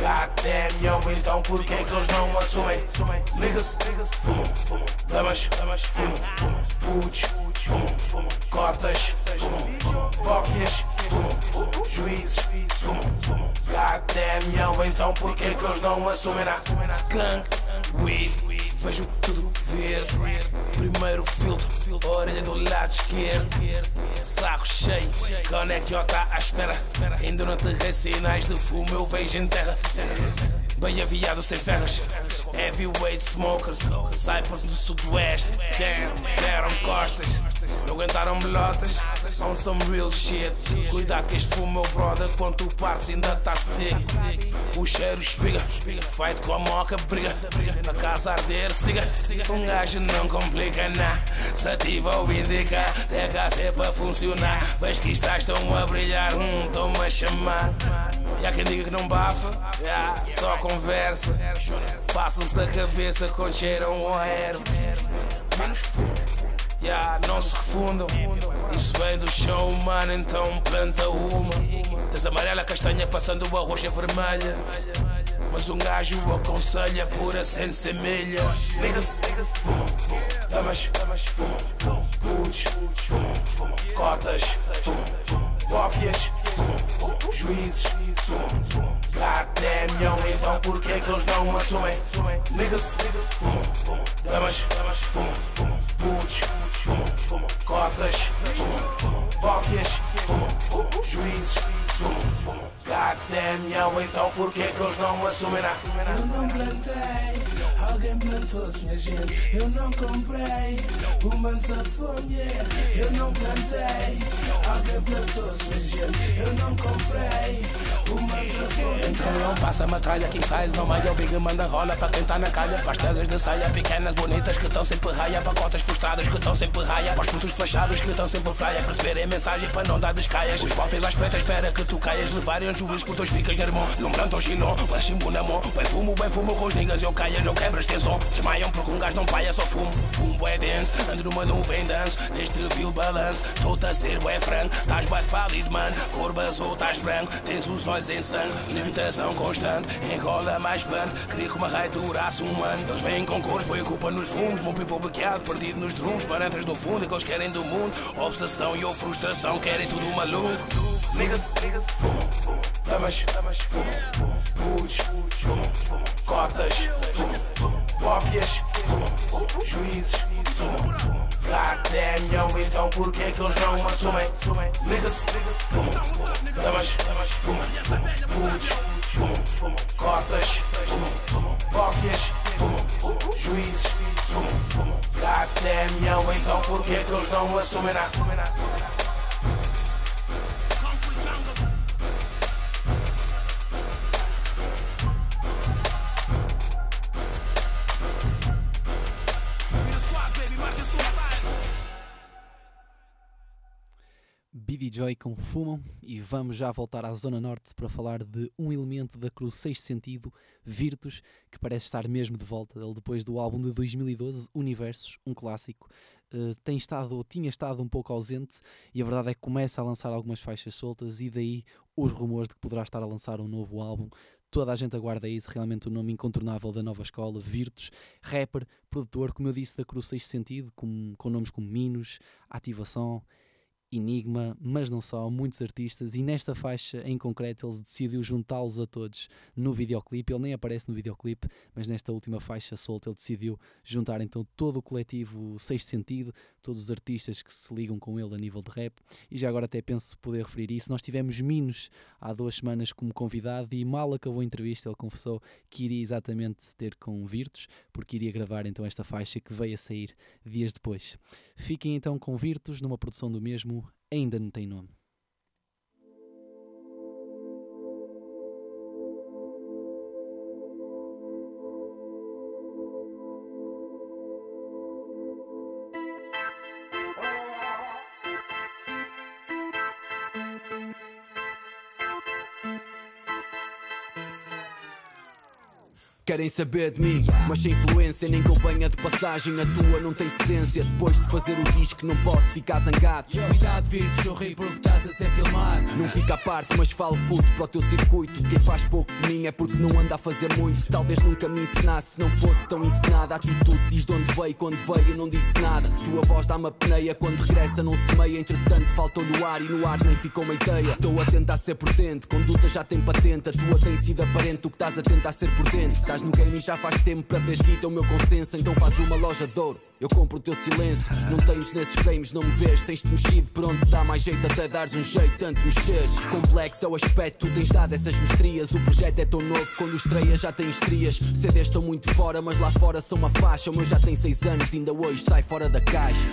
Speaker 10: Goddamn, yo, então por que eles não assumem? Niggas, fumam. Damas, fumam. Putos, fumam. Cotas, fumam, máfias, fumam. Juízes, fumam. Goddamn, yo, então por que que eles não assumem? Skunk, weed, vejo tudo verde. Primeiro filtro, orelha do lado esquerdo. Saco cheio, conecte tá à espera. Ainda não aterrei sinais de fumo, eu vejo em terra. Bem aviado sem ferras. Heavyweight smokers, Cypress do sudoeste. Damn, deram costas. Não aguentaram melotas. On some real shit. Cuidado que este fumo, meu brother. Quando tu partes, ainda tá stick. O cheiro espiga. Fight com a moca, briga. Na casa arder, siga. Um gajo não complica nada. Se ativa ou indica, THC para funcionar. Vês que estás tão a brilhar, hum, tão a chamar. E há quem diga que não bafa, yeah, só conversa. Passam-se da cabeça quando cheiram ao erva. Menos Yeah, não se refundam. Isso vem do chão humano, então planta uma. Das amarela castanha passando a roxa vermelha. Mas um gajo aconselha pura sem semelha. Niggas, fumam, damas, fumam, putos, fumam, cotas, fumam, máfias, fumam, juízes, fumam. Goddamn, yo, então por que que eles não assumem? Niggas, fumam, damas, fumam, yo, então por que eles não assumem? Eu não plantei, alguém plantou-se, minha gente. Eu não comprei, o mano safone, yeah. Eu não plantei, alguém plantou-se, minha gente. Eu não comprei, Então não passa metralha, king size, não meia, o big manda rola para quem tá na calha. Pastelas de saia, pequenas, bonitas que estão sempre raia. Pacotas frustradas que estão sempre raia. Para os frutos fechados que estão sempre fraia. Perceberem mensagem para não dar descaias. Os bofes às pretas, espera que tu caias. Levarem um juiz por dois picas irmão. Num branco ou chiló, mas chimbo na mão. Bem fumo, bem fumo com os niggas, eu caia, não quebras tensão. Desmaiam porque um gajo não paia, só fumo. Fumo é denso, ando numa nuvem danço. Neste vil balanço, estou-te a ser bué franco. Estás bate pálido, mano. Corbas ou estás branco. Tens os olhos em sangue, levitação constante. Engola mais pano, queria que uma raio durasse um ano. Eles vêm com cores, põem culpa nos fumos. Meu people bloqueado, perdido nos drums. Parantas no fundo, é que eles querem do mundo. Obsessão e ou frustração, querem tudo maluco. Niggas, fumam. Damas, fumam. Putos, fumam. Cotas, fumam. Bófias, fumam. Juízes, fumam, fumam. Goddamn, então por que eles não assumem? Niggas, fumam. Damas, fumam. Putos, fumam. Cotas, fumam. Bófias, fumam. Juízes, fumam, fumam. Goddamn, então por que eles não assumem?
Speaker 2: BD Joy com Fumam e vamos já voltar à Zona Norte para falar de um elemento da Cruz Sexto Sentido, Virtus, que parece estar mesmo de volta. Ele depois do álbum de 2012, Universos, um clássico, eh, tem estado ou tinha estado um pouco ausente e a verdade é que começa a lançar algumas faixas soltas e daí os rumores de que poderá estar a lançar um novo álbum. Toda a gente aguarda isso, realmente o nome incontornável da nova escola, Virtus, rapper, produtor, como eu disse, da Cruz Sexto Sentido, com, com nomes como Minos, Ativação, Enigma, mas não só, muitos artistas, e nesta faixa em concreto ele decidiu juntá-los a todos no videoclipe. Ele nem aparece no videoclipe, mas nesta última faixa solta ele decidiu juntar então todo o coletivo Sexto Sentido, todos os artistas que se ligam com ele a nível de rap. E já agora até penso poder referir isso. Nós tivemos Minos há duas semanas como convidado e mal acabou a entrevista ele confessou que iria exatamente ter com Virtus, porque iria gravar então esta faixa que veio a sair dias depois. Fiquem então com Virtus numa produção do mesmo ainda não tem nome.
Speaker 11: Querem saber de mim, mas sem influência, nem que venha de passagem. A tua não tem cedência. Depois de fazer o disco, não posso ficar zangado.
Speaker 12: Cuidado, vídeos, sorri porque estás a ser filmado.
Speaker 11: Não fica à parte, mas falo puto para o teu circuito. Quem faz pouco de mim é porque não anda a fazer muito. Talvez nunca me ensinasse, se não fosse tão ensinada. A atitude diz de onde veio, quando veio, não disse nada. Tua voz dá-me a peneia, quando regressa, não semeia. Entretanto, faltou-lhe o ar e no ar nem ficou uma ideia. Estou a tentar ser prudente, conduta já tem patente. A tua tem sido aparente, o que estás a tentar ser. Estás no game e já faz tempo para ver guita o meu consenso. Então faz uma loja de ouro. Eu compro o teu silêncio, não tens nesses frames, não me vês, tens-te mexido, pronto, dá mais jeito até dares um jeito, tanto mexeres. Complexo é o aspecto, tu tens dado essas mestrias. O projeto é tão novo, quando estreia já tem estrias. CDs estão muito fora, mas lá fora são uma faixa. O já tem seis anos, ainda hoje sai fora da caixa.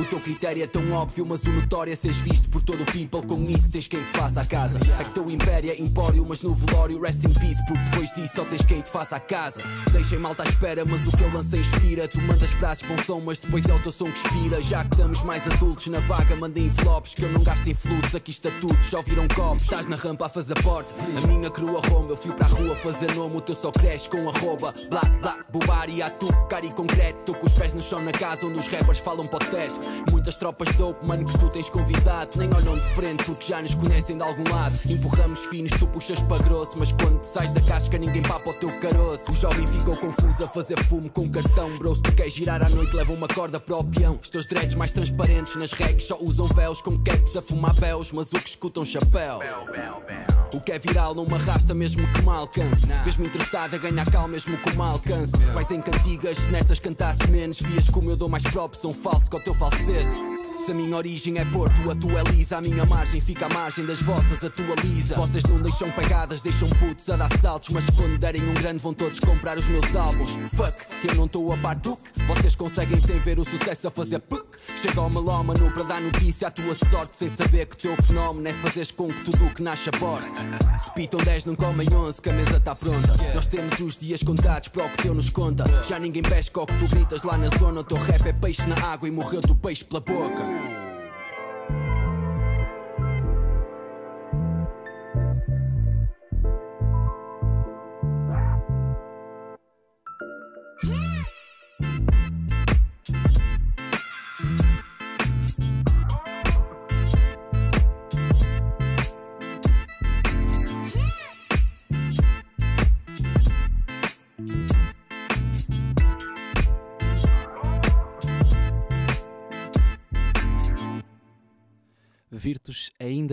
Speaker 11: O teu critério é tão óbvio, mas o notório é seres visto por todo o people. Com isso tens quem te faça a casa. É que teu império é empório, mas no velório, rest in peace, porque depois disso só tens quem te faça a casa. Deixem malta à espera, mas o que eu lancei inspira. Tu mandas braços para um som, mas depois é o teu som que expira. Já que estamos mais adultos na vaga, mandem envelopes. Que eu não gasto em flutos, aqui está tudo, já viram copos. Estás na rampa a fazer porte, a minha crua romba. Eu fui para a rua fazer nome, o teu só cresce com arroba. Blá, blá, bobar e atu, cara e concreto. Com os pés no chão na casa onde os rappers falam para o teto. Muitas tropas dope, mano, que tu tens convidado. Nem olham de frente porque já nos conhecem de algum lado. Empurramos finos, tu puxas para grosso. Mas quando sais da casca, ninguém papa o teu caroço. O jovem ficou confuso a fazer fumo com cartão, bro. Se tu queres girar à noite, leva uma corda para o peão. Os teus dreads mais transparentes nas regs só usam véus com caps a fumar béus, mas o que escutam chapéu. O que é viral não me arrasta mesmo que me alcance. Vês-me interessado a ganhar cal mesmo que me alcance. Vais em cantigas, se nessas cantasses menos. Vias como eu dou mais props um falso que ao teu falsete. Se a minha origem é Porto, a tua é lisa. A minha margem fica à margem das vossas, a tua lisa. Vocês não deixam pegadas, deixam putos a dar saltos. Mas quando derem um grande, vão todos comprar os meus álbuns. Fuck, eu não estou a par do. Vocês conseguem sem ver o sucesso a fazer puck. Chega ao melómano para dar notícia à tua sorte. Sem saber que o teu fenómeno é fazeres com que tudo o que nasce aborte. Se pitam 10, não comem 11, que a mesa está pronta. Nós temos os dias contados para o que teu nos conta. Já ninguém pesca o que tu gritas lá na zona. O teu rap é peixe na água e morreu do peixe pela boca.
Speaker 2: Virtus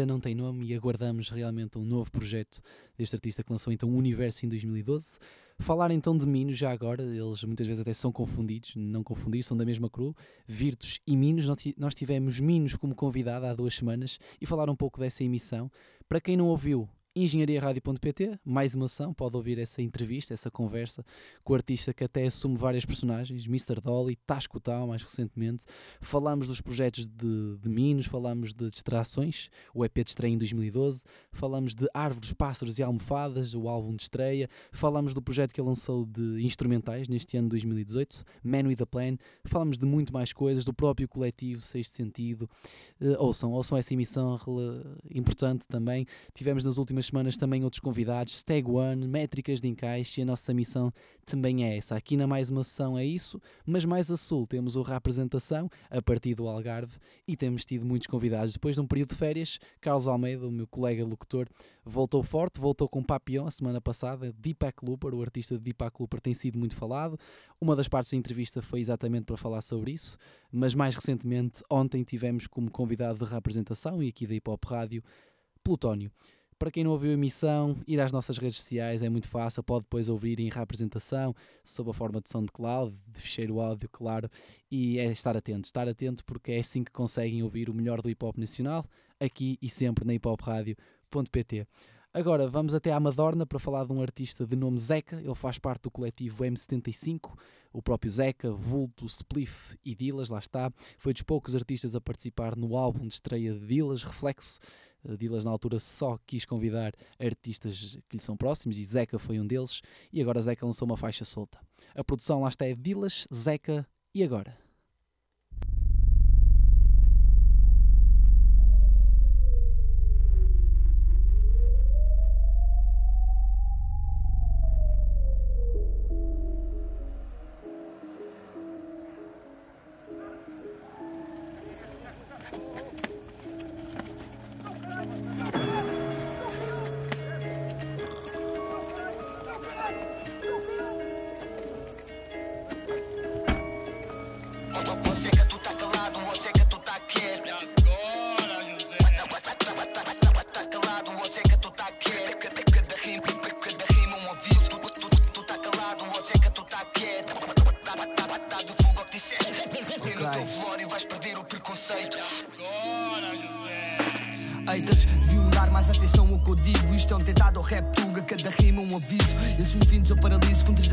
Speaker 2: não tem nome e aguardamos realmente um novo projeto deste artista que lançou então o Universo em 2012. Falar então de Minos já agora, eles muitas vezes até são confundidos, não confundir, são da mesma cru, Virtus e Minos. Nós tivemos Minos como convidado há duas semanas e falar um pouco dessa emissão. Para quem não ouviu, engenhariaradio.pt, mais uma ação, pode ouvir essa entrevista, essa conversa com o artista que até assume várias personagens, Mr. Dolly, Tasco Tal, mais recentemente. Falámos dos projetos de, de Minos, falámos de distrações, o EP de estreia em 2012, falámos de Árvores, Pássaros e Almofadas, o álbum de estreia, falámos do projeto que ele lançou de instrumentais neste ano de 2018, Man with a Plan, falámos de muito mais coisas, do próprio coletivo Sexto Sentido. Uh, ouçam, ouçam essa emissão importante também. Tivemos nas últimas semanas também outros convidados, Stag One, métricas de encaixe, e a nossa missão também é essa. Aqui na mais uma sessão é isso, mas mais a sul temos o Representação, a partir do Algarve, e temos tido muitos convidados. Depois de um período de férias, Carlos Almeida, o meu colega locutor, voltou forte, voltou com Papillon a semana passada, Deepak Looper, o artista de Deepak Looper tem sido muito falado. Uma das partes da entrevista foi exatamente para falar sobre isso, mas mais recentemente, ontem tivemos como convidado de representação, e aqui da Hip Hop Rádio, Plutónio. Para quem não ouviu a emissão, ir às nossas redes sociais é muito fácil, pode depois ouvir em representação, sob a forma de SoundCloud, de ficheiro áudio, claro, e é estar atento, estar atento porque é assim que conseguem ouvir o melhor do hip hop nacional, aqui e sempre na hiphopradio.pt. Agora vamos até à Madorna para falar de um artista de nome Zeca, ele faz parte do coletivo M75, o próprio Zeca, Vulto, Spliff e Dilas, lá está, foi dos poucos artistas a participar no álbum de estreia de Dilas, Reflexo, Dilas na altura só quis convidar artistas que lhe são próximos e Zeca foi um deles e agora Zeca lançou uma faixa solta. A produção lá está é Dilas, Zeca e agora.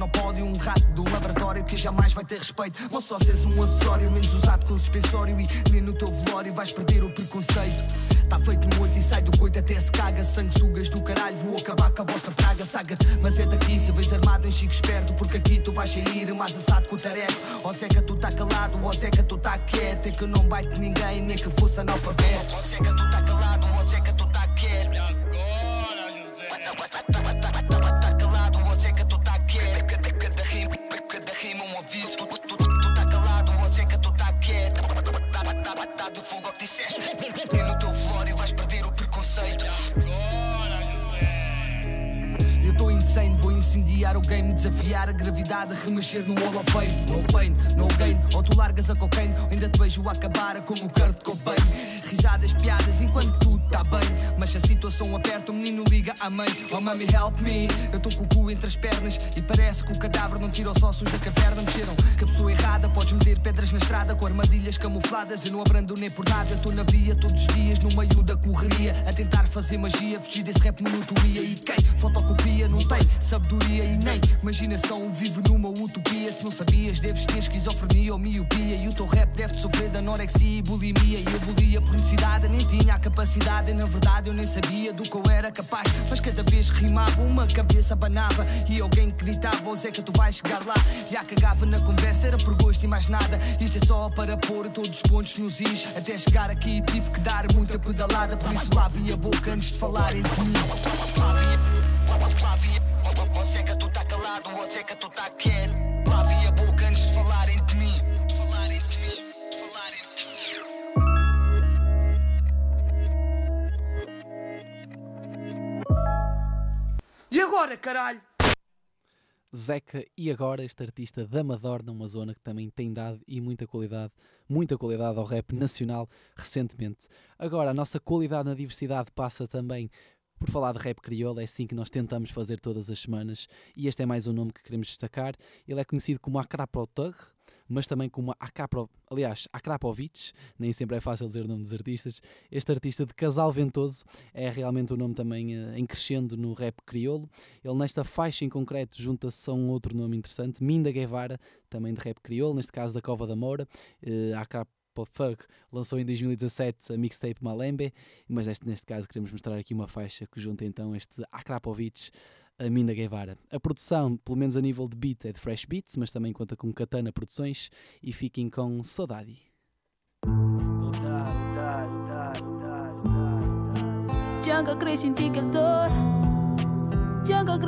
Speaker 13: monopólio, um rato do laboratório que jamais vai ter respeito. Ou só seres um acessório, menos usado com suspensório. E nem no teu velório vais perder o preconceito. Tá feito noite e sai do coito até se caga. Sangue sugas do caralho, vou acabar com a vossa praga. Saga, mas é daqui, se vês armado em chico esperto, porque aqui tu vais sair mais assado que o tareco. Ou seca tu tá calado, ou seca tu tá quieto. É que não baite ninguém, nem que fosse analfabeto. Ou seca tu tá calado, ou seca tu tá incendiar o game, desafiar a gravidade, remexer no Hall of Fame. No pain, no gain, ou tu largas a cocaine, ainda te vejo acabar como o Kurt Cobain. Risadas, piadas, enquanto tudo tá bem. Mas se a situação aperta, o menino liga à mãe. Oh mami, help me. Eu tô com o cu entre as pernas e parece que o cadáver não tira os ossos da caverna. Mexeram que a pessoa errada podes meter pedras na estrada com armadilhas camufladas. Eu não abrando nem por nada, eu tô na via todos os dias, no meio da correria, a tentar fazer magia, fugir desse rap monotonia. E quem fotocopia não tem sabedoria e nem imaginação. Vive numa utopia. Se não sabias, deves ter esquizofrenia ou miopia. E o teu rap deve sofrer de anorexia e bulimia. E eu bulia por necessidade, nem tinha a capacidade e na verdade eu nem sabia do que eu era capaz. Mas cada vez que rimava, uma cabeça banava e alguém gritava: Ô Zeca, tu vais chegar lá. Já cagava na conversa, era por gosto e mais nada. Isto é só para pôr todos os pontos nos is. Até chegar aqui tive que dar muita pedalada. Por isso lavem a boca antes de falarem de mim. Lavem a Ô Zeca, tu tá calado, ô Zeca, tu tá quieto. Lavem a boca
Speaker 14: E agora, caralho?
Speaker 2: Zeca e agora este artista da Amador, numa zona que também tem dado e muita qualidade, muita qualidade ao rap nacional recentemente. Agora, a nossa qualidade na diversidade passa também por falar de rap crioulo, é assim que nós tentamos fazer todas as semanas e este é mais um nome que queremos destacar. Ele é conhecido como Akrapotug, mas também como Akapro, aliás, Akrapovic, nem sempre é fácil dizer o nome dos artistas. Este artista de Casal Ventoso é realmente um nome também uh, em crescendo no rap crioulo. Ele nesta faixa em concreto junta-se a um outro nome interessante, Minda Guevara, também de rap crioulo, neste caso da Cova da Moura, uh, Akrap Thug lançou em 2017 a mixtape Malembe, mas neste, neste caso queremos mostrar aqui uma faixa que junta então este Akrapovic a Minda Guevara. A produção, pelo menos a nível de beat, é de Fresh Beats, mas também conta com Katana Produções e fiquem com Saudade.
Speaker 15: Jungle Jungle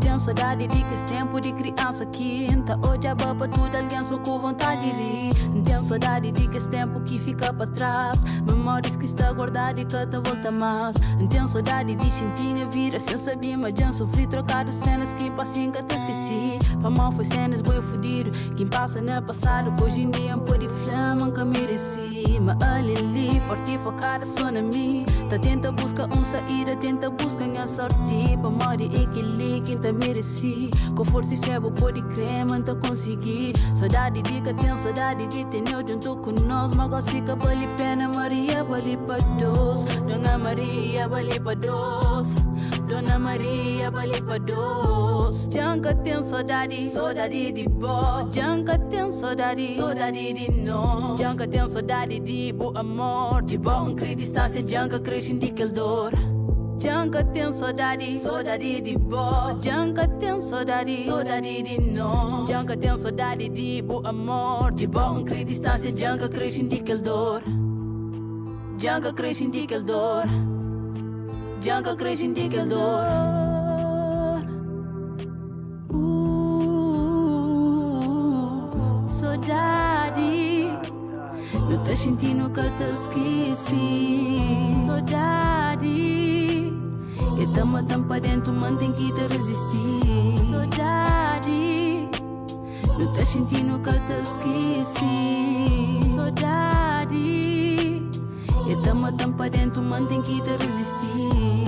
Speaker 15: Tenho saudade de que tempo de criança quinta Hoje a baba tudo aliança com vontade de rir Tenho saudade de que tempo que fica para trás. Memórias que está guardada e que te volta mais. Tenho saudade de sentir a vida sem saber Mas já sofri. Trocado cenas que passam que te esqueci. Para mal foi cenas boi fudido Quem passa no passado hoje em dia pôr de flama nunca mereci Mas ali ali forte e focada só na mim Tá tenta busca um saída tenta busca minha sorte. Para morrer equilíbrio quem te mereci. Com força e fé pode crer manta consegui. Saudade de que tenho saudade de ter eu junto com nós. Mas gosto vale pena Maria vale para dois. Dona Maria vale para dois Dona Maria dois Janca tem saudade, saudade de boa Janca tem saudade, saudade de nós Janca tem saudade de boa amor. De bom crer distância, Janca cresce de que dor Janca tem saudade, saudade de boa Janca tem saudade, saudade de nós Janca tem saudade de boa amor De bom crer distância, Janca cresce de que dor Janca cresce de que dor Janca cresce de que dor Uh, saudade. Não tá sentindo que eu te esqueci. Saudade. E tamo tão pra dentro, mantém que te resistir. Saudade. Não tá sentindo que eu te esqueci. Saudade. E tamo tão pra dentro, mantém que te resistir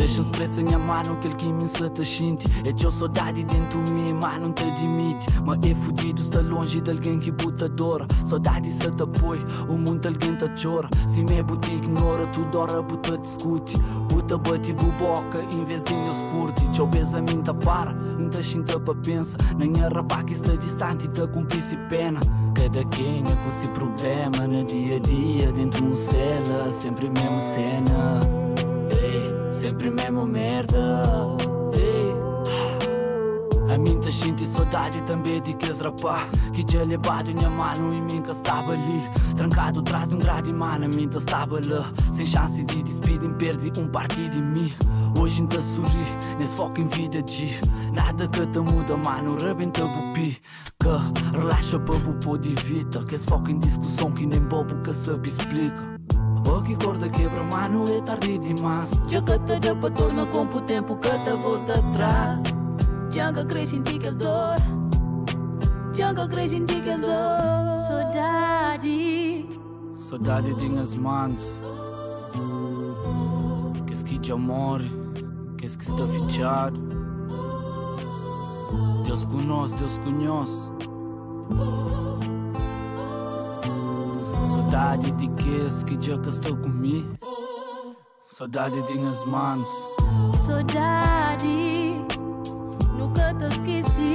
Speaker 16: Deixa expressa minha mano que ele que me se te sente É teu saudade dentro de mim, mas não te admite. Mas é fudido está longe de alguém que buta dora Saudade se te apoia, o mundo alguém te chora. Se me buta ignora, tu dora buta discute. Buta bate boca, em vez de meus curte Tchau beza mim te para, ainda sinta para pensa Nem a rapaz que está distante te cumplice pena. Cada quem é com seu problema no dia a dia Dentro de um cela, sempre mesmo cena sempre mesmo merda. Ei, a mim te senti saudade também de que és rapá. Que tinha levado minha mano e mim que estava ali Trancado atrás de um grade mano, a mim te estava lá Sem chance de despedir, perdi um partido de mim. Hoje ainda sorri, nesse foco em vida de Nada que te muda, mano, rebenta bupi. Que relaxa para o de vida. Que esse foco em discussão que nem bobo que sabe explica Que corda quebra, mano, é tarde demais.
Speaker 15: Já que te deu para tornar com o tempo que te volta atrás. Janca cresce em ti que dor. Janca cresce em ti que dor. Saudade.
Speaker 16: Saudade tem as mãos. Que esse que te amore Que esse que está fechado Deus conhece, Deus conhece Saudade de esse que já que estou comigo Saudade tem as mãos
Speaker 15: Saudade Nunca te esqueci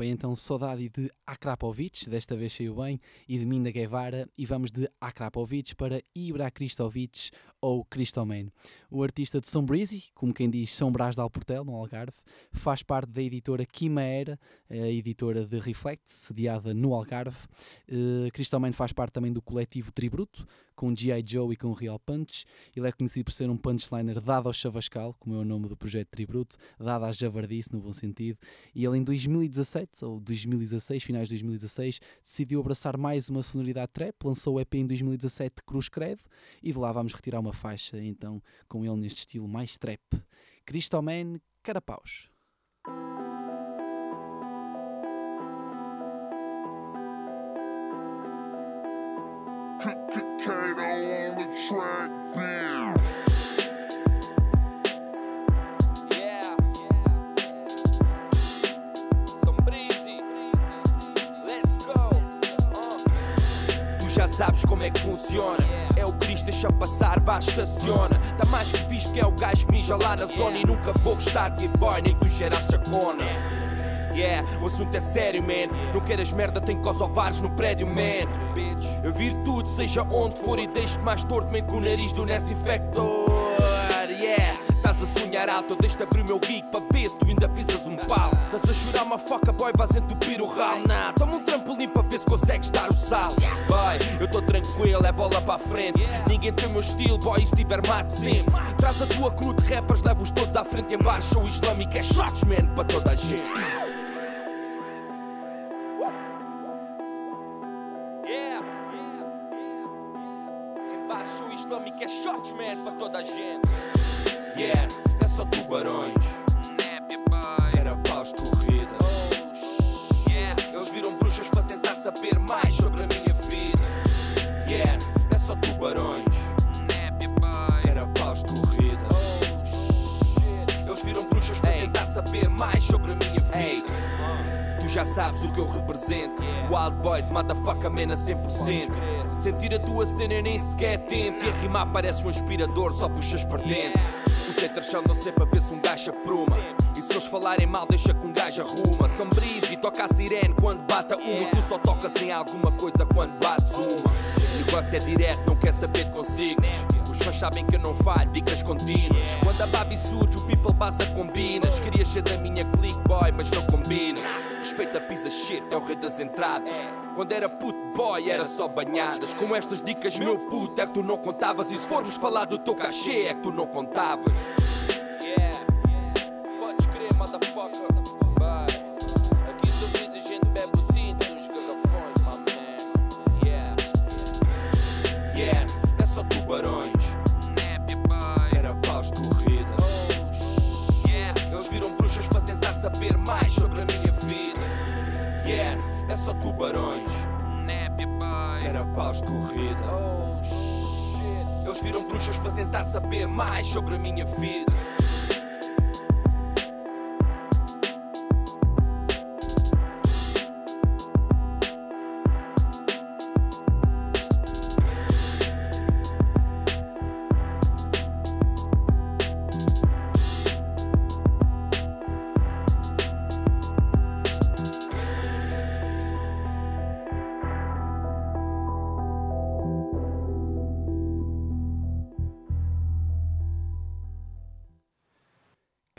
Speaker 2: Foi então Saudade de Akrapovic, desta vez saiu bem, e de Minda Guevara, e vamos de Akrapovic para Ibra Kristovic ou Cristoman. O artista de Sombrizi, como quem diz São Brás de Alportel, no Algarve, faz parte da editora Quimaera, a editora de Reflect, sediada no Algarve. Uh, Cristoman faz parte também do coletivo Tributo, com G.I. Joe e com Real Punch. Ele é conhecido por ser um punchliner dado ao Chavascal, como é o nome do projeto Tributo, dado à javardice, no bom sentido. E ele em 2017, ou 2016, finais de 2016, decidiu abraçar mais uma sonoridade trap, lançou o EP em 2017 Cruz Credo, e de lá vamos retirar uma faixa, então, com ele neste estilo mais trap. Cristoman Carapaus.
Speaker 17: Kato on the track, damn.
Speaker 18: Yeah. Let's go.
Speaker 19: Tu já sabes como é que funciona. É o Cristo, deixa passar, vá, estaciona. Tá mais que visto que é o gajo que mija lá na zona. E nunca vou gostar de boy, nem que tu cheiras chacona. Yeah, o assunto é sério, man. Não queiras merda, tem cosovares no prédio, man. Eu viro tudo, seja onde for, e deixo-te mais torto, mente com o nariz do Nest Infector. Yeah, estás a sonhar alto, deixo-te abrir o meu geek para ver se tu ainda pisas um pau. Estás a chorar uma foca, boy, vais entupir o ralo. Nah, toma um trampolim para ver se consegues dar o sal. Boy, eu estou tranquilo, é bola para frente. Ninguém tem o meu estilo, boy, se tiver mate sempre. Traz a tua crew de rappers, leva-os todos à frente em bar. Show islâmico é shots, man, para toda a gente. Show islâmico é shots, man, para toda a gente. Yeah, é só tubarões. Era paus de corrida. Yeah, eles viram bruxas para tentar saber mais sobre a minha vida. Yeah, é só tubarões. Era paus de corrida. Eles viram bruxas para tentar saber mais sobre a minha vida. Tu já sabes o que eu represento. Wild Boys, motherfucker, man, a 100%. Sentir a tua cena eu nem sequer tento. E a rimar parece um aspirador, só puxas para dentro. Usei trachão, não sei para ver um gajo apruma. E se eles falarem mal, deixa que um gajo arruma. São brisa e toca a sirene quando bata uma. Tu só tocas em alguma coisa quando bates uma. O negócio é direto, não quer saber de. Os fãs sabem que eu não falho, dicas contínuas. Quando a Babi surge, o people passa combinas. Querias ser da minha clique, boy, mas não combinas. Respeita a pizza shit, é o rei das entradas. Quando era puto boy, era só banhadas. Com estas dicas, meu puto, é que tu não contavas. E se formos falar do teu cachê, é que tu não contavas. Yeah, podes crer, motherfucker. Bye. Aqui sorriso e gente bebe o tinto nos garrafões, my man. Yeah, yeah, é só tubarões. Era paus de corrida. Yeah, eles viram bruxas para tentar saber mais é só tubarões. Era paus de corrida. Eles viram bruxas para tentar saber mais sobre a minha vida.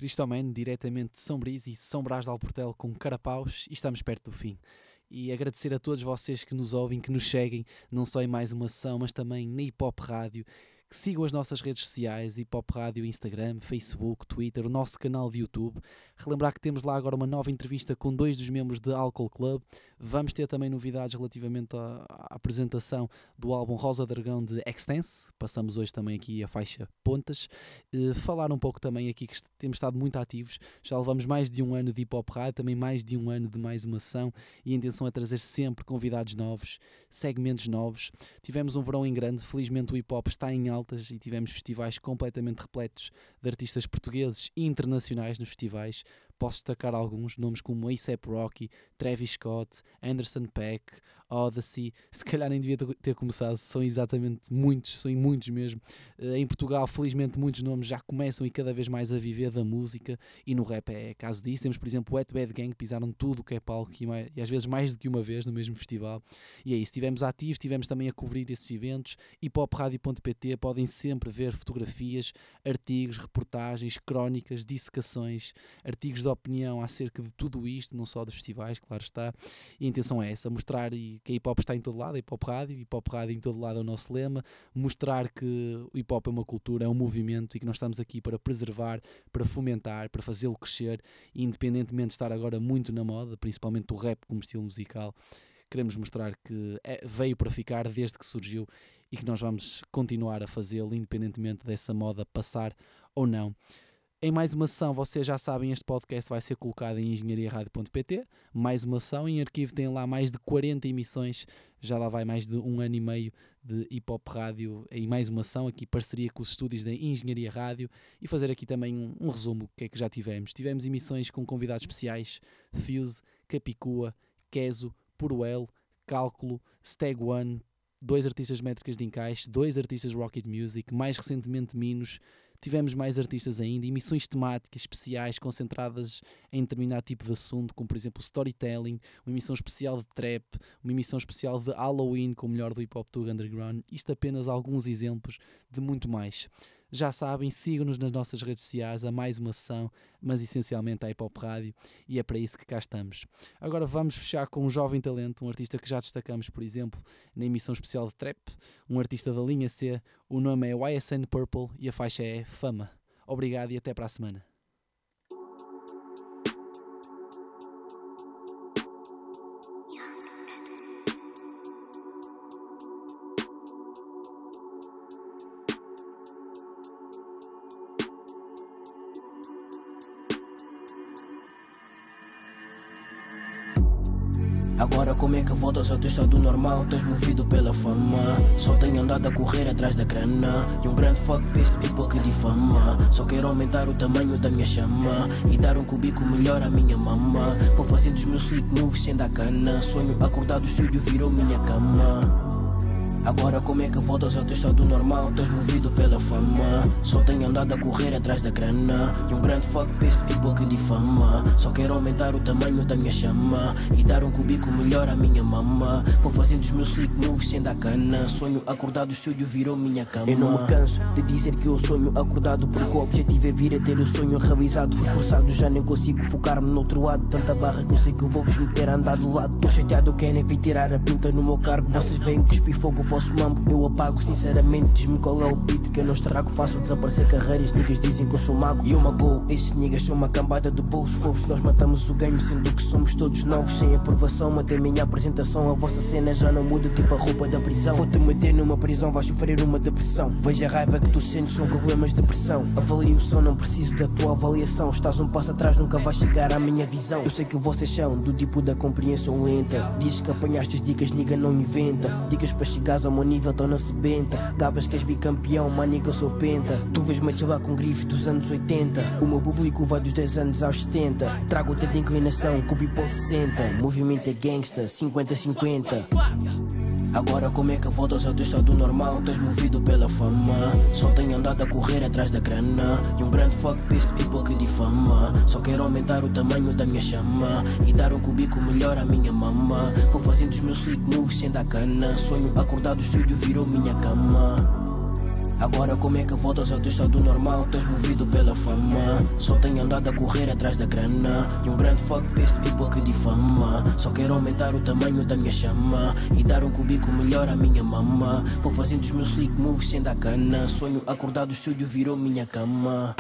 Speaker 2: Cristoman, diretamente de São Brís e São Brás de Alportel com Carapaus e estamos perto do fim. E agradecer a todos vocês que nos ouvem, que nos seguem, não só em mais uma sessão, mas também na Hip Hop Rádio, que sigam as nossas redes sociais, Hip Hop Rádio, Instagram, Facebook, Twitter, o nosso canal de YouTube. Relembrar que temos lá agora uma nova entrevista com dois dos membros de Alcohol Club. Vamos ter também novidades relativamente à, à apresentação do álbum Rosa Dragão de Extense. Passamos hoje também aqui a faixa Pontas. Uh, falar um pouco também aqui que temos estado muito ativos. Já levamos mais de um ano de Hip Hop Rádio, também mais de um ano de mais uma ação e a intenção é trazer sempre convidados novos, segmentos novos. Tivemos um verão em grande, felizmente o hip hop está em altas e tivemos festivais completamente repletos de artistas portugueses e internacionais nos festivais. Posso destacar alguns nomes como A$AP Rocky, Travis Scott, Anderson Peck, a Odyssey, se calhar nem devia ter- começado, são exatamente muitos, são muitos mesmo. Eh, em Portugal, felizmente, muitos nomes já começam e cada vez mais a viver da música e no rap é caso disso. Temos, por exemplo, o Wet Bad Gang, que pisaram tudo o que é palco e às vezes mais do que uma vez no mesmo festival. E é isso, estivemos ativos, estivemos também a cobrir esses eventos. hipopradio.pt podem sempre ver fotografias, artigos, reportagens, crónicas, dissecações, artigos de opinião acerca de tudo isto, não só dos festivais, claro está. E a intenção é essa, mostrar e- que a hip hop está em todo lado, a hip hop rádio, hip hop rádio em todo lado é o nosso lema, mostrar que o hip hop é uma cultura, é um movimento e que nós estamos aqui para preservar, para fomentar, para fazê-lo crescer, independentemente de estar agora muito na moda, principalmente o rap como estilo musical, queremos mostrar que é- veio para ficar desde que surgiu e que nós vamos continuar a fazê-lo, independentemente dessa moda passar ou não. Em mais uma sessão, vocês já sabem, este podcast vai ser colocado em engenhariaradio.pt. Mais uma sessão, em arquivo tem lá mais de 40 emissões, já lá vai mais de um ano e meio de hip hop rádio. Em mais uma ação, aqui parceria com os estúdios da Engenharia Rádio e fazer aqui também um, um resumo do que é que já tivemos. Tivemos emissões com convidados especiais: Fuse, Capicua, Keso, Puruel, Cálculo, Stag One, dois artistas métricas de encaixe, dois artistas Rocket Music, mais recentemente Minos. Tivemos mais artistas ainda, emissões temáticas especiais concentradas em determinado tipo de assunto, como por exemplo storytelling, uma emissão especial de trap, uma emissão especial de Halloween com o melhor do hip hop do underground. Isto apenas alguns exemplos de muito mais. Já sabem, sigam-nos nas nossas redes sociais a mais uma sessão, mas essencialmente a Hip Hop Rádio, e é para isso que cá estamos. Agora vamos fechar com um jovem talento, um artista que já destacamos, por exemplo, na emissão especial de Trap, um artista da linha C, o nome é YSN Purple e a faixa é Fama. Obrigado e até para a semana.
Speaker 20: Ao teu estado normal? Tens movido pela fama. Só tenho andado a correr atrás da grana. E um grande fuck este people que difama Só quero aumentar o tamanho da minha chama. E dar um cubico melhor à minha mama. Vou fazendo os meus slick moves sem dar cana. Sonho acordado, o estúdio virou minha cama Agora como é que voltas ao teu estado normal? Tens movido pela fama. Só tenho andado a correr atrás da grana. E um grande fuck este people que difama Só quero aumentar o tamanho da minha chama. E dar um cubico melhor à minha mama. Vou fazendo os meus slick moves sem dar cana. Sonho acordado, o estúdio virou minha cama. Eu não me canso de dizer que eu sonho acordado Porque o objetivo é vir a ter o sonho realizado. Fui forçado, já nem consigo focar-me no outro lado. Tanta barra que eu sei que eu vou-vos meter a andar do lado. Tô chateado, querem vir tirar a pinta no meu cargo. Vocês vêm cuspir fogo, o vosso mambo Eu apago, sinceramente, diz-me qual é o beat Que eu não estrago, faço desaparecer carreiras Niggas dizem que eu sou mago. E eu magoo Esses niggas são uma cambada de bolsos fofos Nós matamos o game, sendo que somos todos novos. Sem aprovação, matei minha apresentação. A vossa cena já não muda, tipo a roupa da prisão. Vou-te meter numa prisão, vais sofrer uma depressão. Veja a raiva que tu sentes, são problemas de pressão. Avalie o som, não preciso da tua avaliação. Estás um passo atrás, nunca vais chegar à minha visão. Eu sei que vocês são do tipo da compreensão lenta. Dizes que apanhaste as dicas, niga não inventa. Dicas para chegares ao meu nível, tô na sebenta Gabas que és bicampeão, maniga eu sou penta. Tu vês-me chilar com grifes dos anos 80 O meu público vai dos 10 anos aos 70 Trago tanta inclinação, que o people Movimento é gangsta, 50-50 Agora como é que voltas ao teu estado normal? Tens movido pela fama. Só tenho andado a correr atrás da grana. E um grande fuck este people que difama. Só quero aumentar o tamanho da minha chama. E dar um cubico melhor à minha mama. Vou fazendo os meus slick moves sem dar cana. Sonho acordado, o estúdio virou minha cama. Agora como é que voltas ao teu estado normal? Tens movido pela fama. Só tenho andado a correr atrás da grana. E um grande fuck para este people que difama Só quero aumentar o tamanho da minha chama. E dar um cubico melhor à minha mama. Vou fazendo os meus slick moves sem dar cana. Sonho acordado, o estúdio virou minha cama